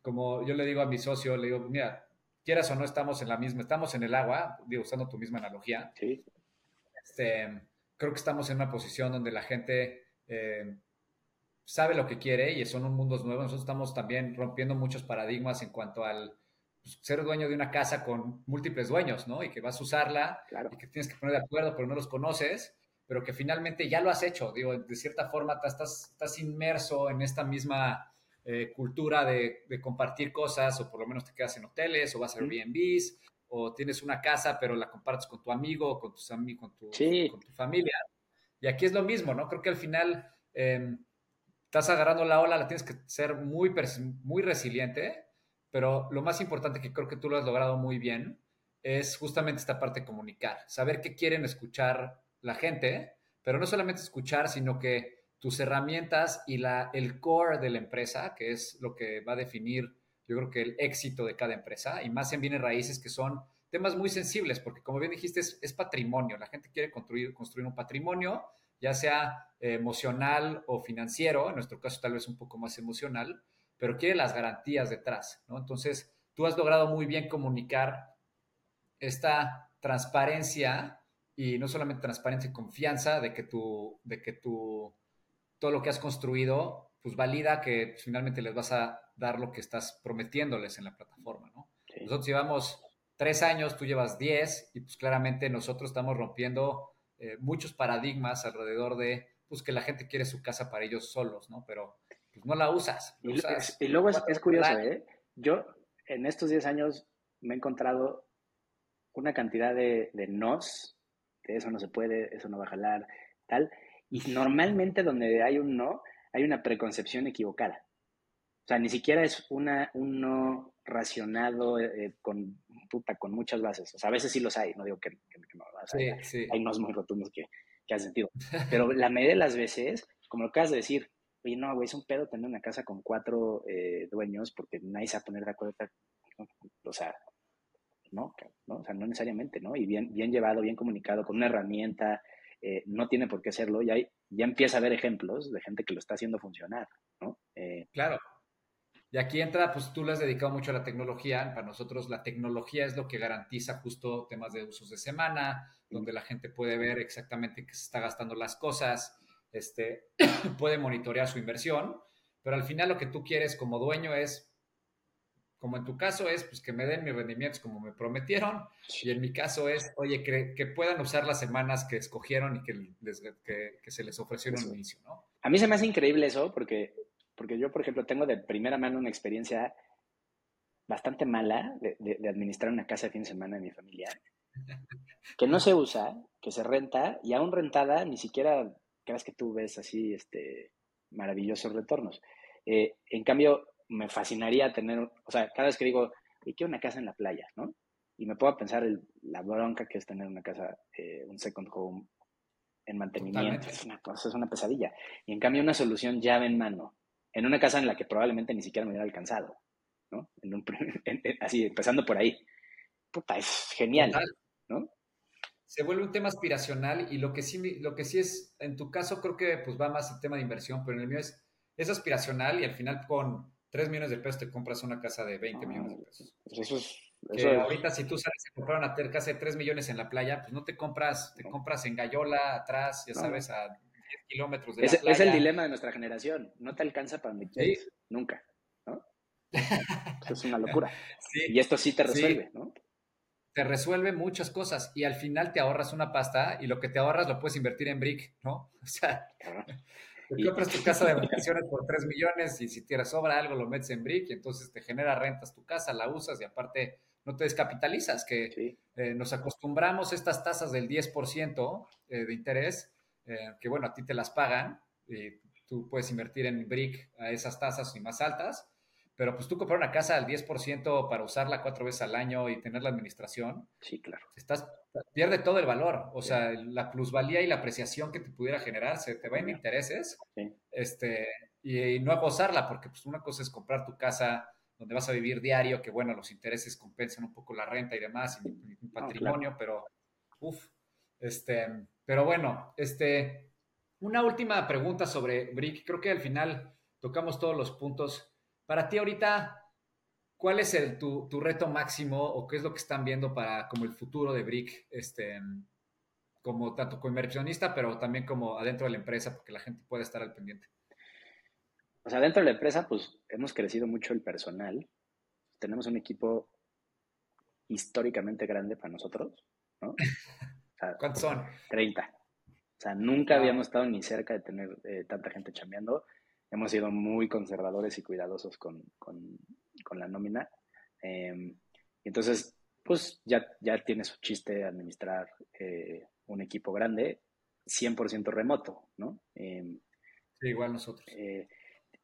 como yo le digo a mi socio, le digo, mira, quieras o no estamos en la misma, estamos en el agua, digo, usando tu misma analogía. Sí. Este, creo que estamos en una posición donde la gente eh, sabe lo que quiere y son un mundos nuevos. Nosotros estamos también rompiendo muchos paradigmas en cuanto al pues, ser dueño de una casa con múltiples dueños, ¿no? Y que vas a usarla y que tienes que poner de acuerdo, pero no los conoces, pero que finalmente ya lo has hecho. Digo, de cierta forma estás, estás inmerso en esta misma eh, cultura de, compartir cosas, o por lo menos te quedas en hoteles, o vas a Airbnbs, o tienes una casa, pero la compartes con tu amigo, con, tus con, tu, con tu familia. Y aquí es lo mismo, ¿no? Creo que al final em, estás agarrando la ola, la tienes que ser muy, muy resiliente, pero lo más importante que creo que tú lo has logrado muy bien es justamente esta parte de comunicar, saber qué quieren escuchar la gente, pero no solamente escuchar, sino que tus herramientas y la, el core de la empresa, que es lo que va a definir, yo creo que el éxito de cada empresa, y más en bienes raíces que son temas muy sensibles, porque como bien dijiste, es, patrimonio. La gente quiere construir, construir un patrimonio, ya sea emocional o financiero, en nuestro caso tal vez un poco más emocional, pero quiere las garantías detrás, ¿no? Entonces, tú has logrado muy bien comunicar esta transparencia y no solamente transparencia y confianza de que tu, de que tu todo lo que has construido, pues valida que finalmente les vas a dar lo que estás prometiéndoles en la plataforma, ¿no? Nosotros llevamos tres años, tú llevas diez, y pues claramente nosotros estamos rompiendo eh, muchos paradigmas alrededor de pues que la gente quiere su casa para ellos solos, ¿no? Pero pues no la usas. y, luego es, curioso, ¿eh? Yo en estos 10 años me he encontrado una cantidad de, de nos, que eso no se puede, eso no va a jalar, tal. Y normalmente donde hay un no, hay una preconcepción equivocada. O sea, ni siquiera es una, un no racionado eh, con, puta, con muchas bases. O sea, a veces sí los hay, no digo que, no. Hay nos muy rotundos que, que hacen sentido. Pero la mayoría de las veces, como lo acabas de decir, oye, no, güey, es un pedo tener una casa con cuatro eh, dueños porque nadie se va a poner de acuerdo. O sea, no, ¿no? O sea, no necesariamente, ¿no? Y bien, bien llevado, bien comunicado, con una herramienta, eh, no tiene por qué hacerlo. Ya, hay, ya empieza a haber ejemplos de gente que lo está haciendo funcionar, ¿no? claro. Y aquí entra, pues tú le has dedicado mucho a la tecnología. Para nosotros la tecnología es lo que garantiza justo temas de usos de semana, donde la gente puede ver exactamente qué se está gastando las cosas, este, puede monitorear su inversión, pero al final lo que tú quieres como dueño es, como en tu caso es, pues que me den mis rendimientos como me prometieron, y en mi caso es, oye, que, que puedan usar las semanas que escogieron y que, que se les ofreció en un inicio, ¿no? A mí se me hace increíble eso, porque porque yo, por ejemplo, tengo de primera mano una experiencia bastante mala de, administrar una casa de fin de semana de mi familia, que no se usa, que se renta, y aún rentada ni siquiera creas que tú ves así este, maravillosos retornos. Eh, en cambio, me fascinaría tener, o sea, cada vez que digo, quiero una casa en la playa, ¿no? Y me puedo pensar el, la bronca que es tener una casa, eh, un second home en mantenimiento, es una cosa, es una pesadilla. Y en cambio, una solución llave en mano, en una casa en la que probablemente ni siquiera me hubiera alcanzado, ¿no? En un, así, empezando por ahí. Puta, es genial, ¿no? Se vuelve un tema aspiracional y lo que sí, lo que sí es, en tu caso creo que pues va más el tema de inversión, pero en el mío es, es aspiracional y al final con 3 millones de pesos te compras una casa de 20 millones de pesos. Pues eso es... Eso ahorita si tú sales a comprar una casa de 3 millones en la playa, pues no te compras, te compras en Gallola, atrás, ya sabes, a kilómetros de es, Es el dilema de nuestra generación. No te alcanza para donde Nunca. ¿no? es una locura. Y esto sí te resuelve, ¿no? Te resuelve muchas cosas y al final te ahorras una pasta y lo que te ahorras lo puedes invertir en brick, ¿no? O sea, te compras tu casa de vacaciones por 3 millones y si te sobra algo lo metes en brick y entonces te genera rentas tu casa, la usas y aparte no te descapitalizas, que eh, nos acostumbramos a estas tasas del 10% eh, de interés eh, que bueno, a ti te las pagan y tú puedes invertir en brick a esas tasas y más altas, pero pues tú comprar una casa al 10% para usarla cuatro veces al año y tener la administración. Sí, claro. Estás, pierde todo el valor, o sea, la plusvalía y la apreciación que te pudiera generar se te va en intereses este, y, no a gozarla, porque pues una cosa es comprar tu casa donde vas a vivir diario, que bueno, los intereses compensan un poco la renta y demás, y mi, patrimonio, pero uff, este, pero bueno, este, una última pregunta sobre Brick. Creo que al final tocamos todos los puntos. Para ti ahorita, ¿cuál es el, tu, reto máximo o qué es lo que están viendo para como el futuro de Brick? Este, como tanto como inversionista, pero también como adentro de la empresa, porque la gente puede estar al pendiente. O sea, dentro de la empresa, pues hemos crecido mucho el personal. Tenemos un equipo históricamente grande para nosotros, ¿no? ¿Cuántos son? 30. O sea, nunca habíamos estado ni cerca de tener eh, tanta gente chambeando. Hemos sido muy conservadores y cuidadosos con, la nómina. Em, entonces, pues ya, ya tiene su chiste administrar eh, un equipo grande, 100% remoto, ¿no? Em, sí, igual nosotros. Eh,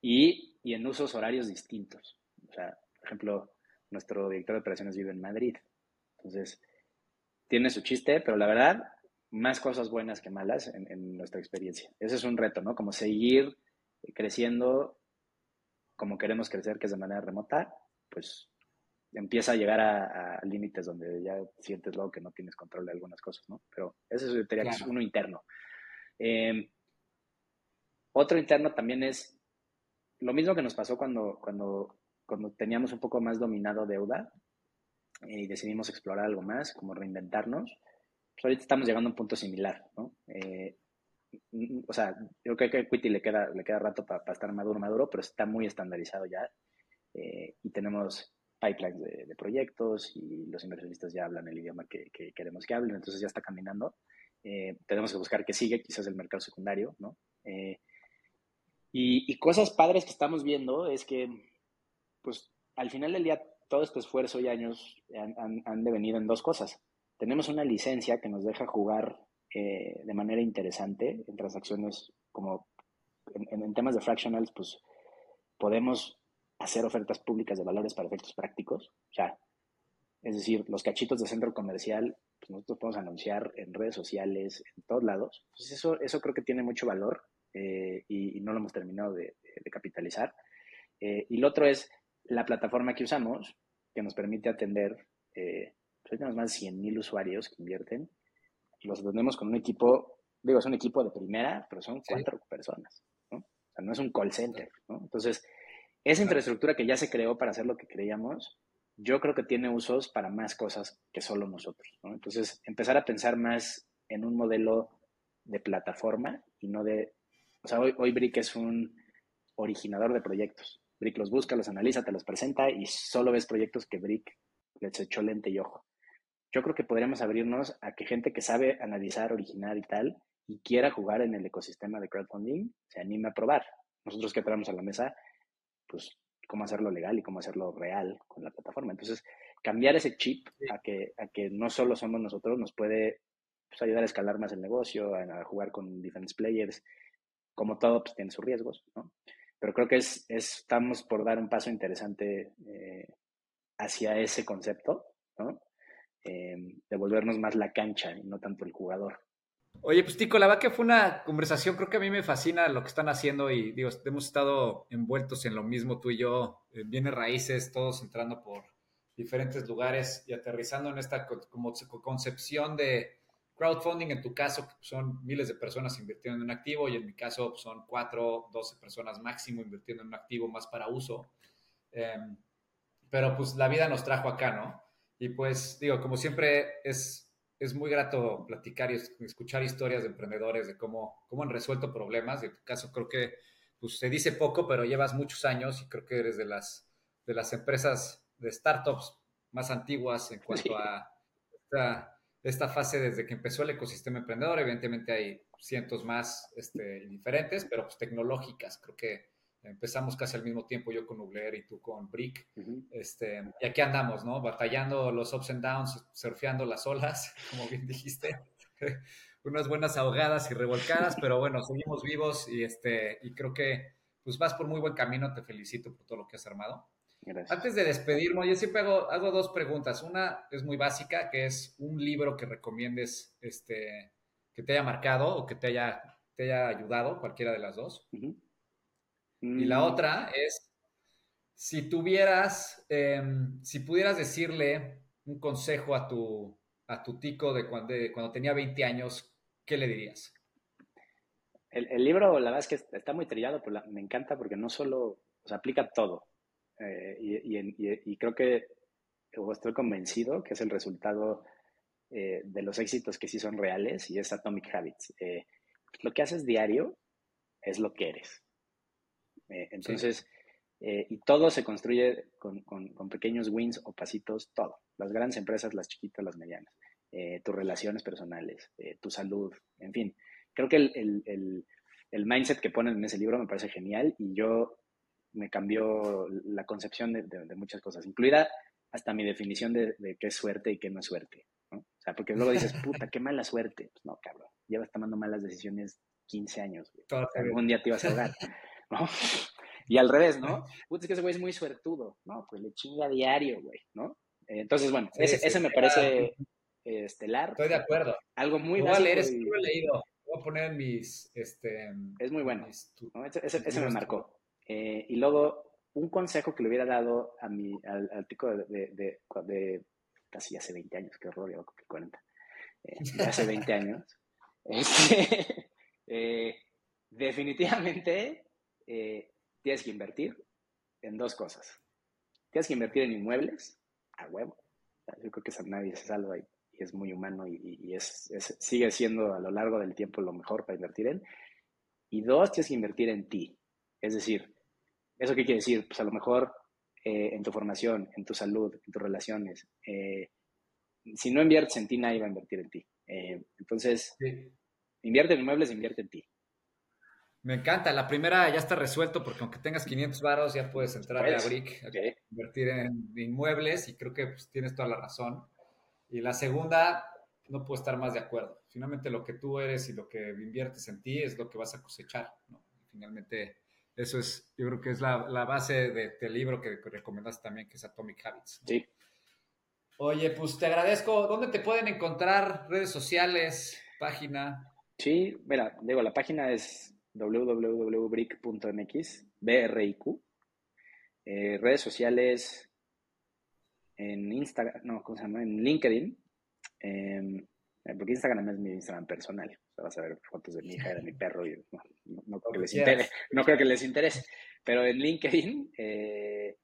y, y, en usos horarios distintos. O sea, por ejemplo, nuestro director de operaciones vive en Madrid. Entonces, tiene su chiste, pero la verdad, más cosas buenas que malas en, nuestra experiencia. Ese es un reto, ¿no? Como seguir creciendo como queremos crecer, que es de manera remota, pues empieza a llegar a, límites donde ya sientes luego que no tienes control de algunas cosas, ¿no? Pero ese es uno interno. Em, otro interno también es lo mismo que nos pasó cuando, cuando, cuando teníamos un poco más dominado deuda, y decidimos explorar algo más, como reinventarnos, pues ahorita estamos llegando a un punto similar, ¿no? Eh, o sea, yo creo que a Equity le queda, le queda rato para estar maduro, maduro, pero está muy estandarizado ya eh, y tenemos pipelines de, proyectos y los inversionistas ya hablan el idioma que, queremos que hablen, entonces ya está caminando. Eh, tenemos que buscar qué sigue, quizás el mercado secundario, ¿no? y, cosas padres que estamos viendo es que, pues, al final del día, todo este esfuerzo y años han, han, devenido en dos cosas. Tenemos una licencia que nos deja jugar de manera interesante en transacciones como en, temas de fractionals, pues podemos hacer ofertas públicas de valores para efectos prácticos. O sea, es decir, los cachitos de centro comercial, pues nosotros podemos anunciar en redes sociales, en todos lados. Entonces eso, eso creo que tiene mucho valor eh, y, no lo hemos terminado de, capitalizar. Eh, y lo otro es la plataforma que usamos, que nos permite atender, eh, pues tenemos más de 100 mil usuarios que invierten. Los atendemos con un equipo, digo, es un equipo de primera, pero son cuatro personas no es un call center, ¿no? Entonces, esa infraestructura que ya se creó para hacer lo que creíamos, yo creo que tiene usos para más cosas que solo nosotros, ¿no? Entonces, empezar a pensar más en un modelo de plataforma y no de, o sea, hoy, hoy Brick es un originador de proyectos. Brick los busca, los analiza, te los presenta y solo ves proyectos que Brick les echó lente y ojo. Yo creo que podríamos abrirnos a que gente que sabe analizar, originar y tal, y quiera jugar en el ecosistema de crowdfunding, se anime a probar. Nosotros que traemos a la mesa, pues cómo hacerlo legal y cómo hacerlo real con la plataforma. Entonces, cambiar ese chip a, que, a que no solo somos nosotros nos puede pues, ayudar a escalar más el negocio, a, jugar con diferentes players. Como todo, pues tiene sus riesgos, ¿no? Pero creo que es, estamos por dar un paso interesante eh, hacia ese concepto, ¿no? Eh, de volvernos más la cancha y no tanto el jugador. Oye, pues Tico, la verdad que fue una conversación, creo que a mí me fascina lo que están haciendo y digo, hemos estado envueltos en lo mismo tú y yo, viene raíces, todos entrando por diferentes lugares y aterrizando en esta como concepción de crowdfunding, en tu caso son miles de personas invirtiendo en un activo y en mi caso son cuatro, doce personas máximo invirtiendo en un activo más para uso. Em, pero pues la vida nos trajo acá, ¿no? Y pues digo, como siempre es es muy grato platicar y escuchar historias de emprendedores de cómo, cómo han resuelto problemas. En tu caso, creo que pues, se dice poco, pero llevas muchos años y creo que eres de las, de las empresas de startups más antiguas en cuanto a esta, fase desde que empezó el ecosistema emprendedor. Evidentemente hay cientos más este, diferentes, pero pues, tecnológicas. Creo que Empezamos casi al mismo tiempo, yo con Nubler y tú con Brick. este, y aquí andamos, ¿no? Batallando los ups and downs, surfeando las olas, como bien dijiste. Unas buenas ahogadas y revolcadas, pero bueno, seguimos vivos y, este, y creo que pues vas por muy buen camino. Te felicito por todo lo que has armado. Gracias. Antes de despedirnos, yo siempre hago, hago, dos preguntas. Una es muy básica, que es un libro que recomiendes este, que te haya marcado o que te haya, te haya ayudado, cualquiera de las dos. Y la mm. otra es, si tuvieras, em, si pudieras decirle un consejo a tu, a tu tico de cuando, cuando tenía 20 años, ¿qué le dirías? El, libro, la verdad es que está muy trillado, pero me encanta porque no solo, o sea, aplica todo. Eh, y, creo que, estoy convencido que es el resultado eh, de los éxitos que sí son reales y es Atomic Habits. Eh, lo que haces diario es lo que eres. Eh, entonces, eh, y todo se construye con, pequeños wins o pasitos, todo. Las grandes empresas, las chiquitas, las medianas. Eh, tus relaciones personales, tu salud, en fin. Creo que el, mindset que ponen en ese libro me parece genial y yo me cambió la concepción de, muchas cosas, incluida hasta mi definición de, qué es suerte y qué no es suerte. O sea, porque luego dices, puta, qué mala suerte. Pues no, cabrón, llevas tomando malas decisiones 15 años. Algún día te ibas a ahogar. ¿No? Y al revés, ¿no? Putz, es que ese güey es muy suertudo. No, pues le chinga diario, güey, ¿no? Entonces, bueno, ese, me parece estelar. Estoy de acuerdo. Algo muy bueno. Voy a leer, he leído. Voy a poner en mis, este... Es muy bueno. ese, me marcó. Eh, y luego, un consejo que le hubiera dado a mi, al, al tico de, de, casi hace 20 años, qué horror, yo que 40. Eh, hace 20 años. Este, eh, definitivamente eh, tienes que invertir en dos cosas. Tienes que invertir en inmuebles, a huevo. Yo creo que nadie se salva y, es muy humano y, es, sigue siendo a lo largo del tiempo lo mejor para invertir en. Y dos, tienes que invertir en ti. Es decir, ¿eso qué quiere decir? Pues a lo mejor eh, en tu formación, en tu salud, en tus relaciones. Eh, si no inviertes en ti, nadie va a invertir en ti. entonces, invierte en inmuebles, invierte en ti. Me encanta. La primera ya está resuelto porque aunque tengas 500 varos ya puedes entrar a Brick, invertir en inmuebles y creo que pues, tienes toda la razón. Y la segunda, no puedo estar más de acuerdo. Finalmente lo que tú eres y lo que inviertes en ti es lo que vas a cosechar. Finalmente eso es, yo creo que es la, base de, del libro que recomendaste también, que es Atomic Habits. Sí. Oye, pues te agradezco. ¿Dónde te pueden encontrar? Redes sociales, página. Sí, mira, digo, la página es www.brick.mx, B-R-I-Q. Eh, redes sociales en Instagram, no, ¿cómo se llama? En LinkedIn. Em, eh, porque Instagram es mi Instagram personal. O sea, vas a ver fotos de mi hija, de mi perro y no, creo, que les interese, no creo que les interese. Pero en LinkedIn, eh,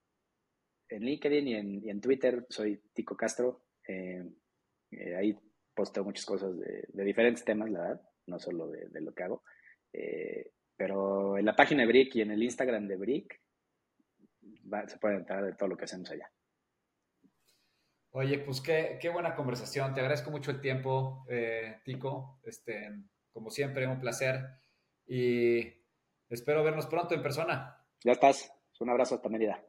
en LinkedIn y en, Twitter soy Tico Castro. ahí posteo muchas cosas de, diferentes temas, la verdad, no solo de, de lo que hago. Eh, pero en la página de Brick y en el Instagram de Brick se puede entrar de todo lo que hacemos allá. Oye, pues qué, qué buena conversación. Te agradezco mucho el tiempo, eh, Tico. Este, como siempre, un placer. Y espero vernos pronto en persona. Ya estás. Un abrazo hasta Mérida.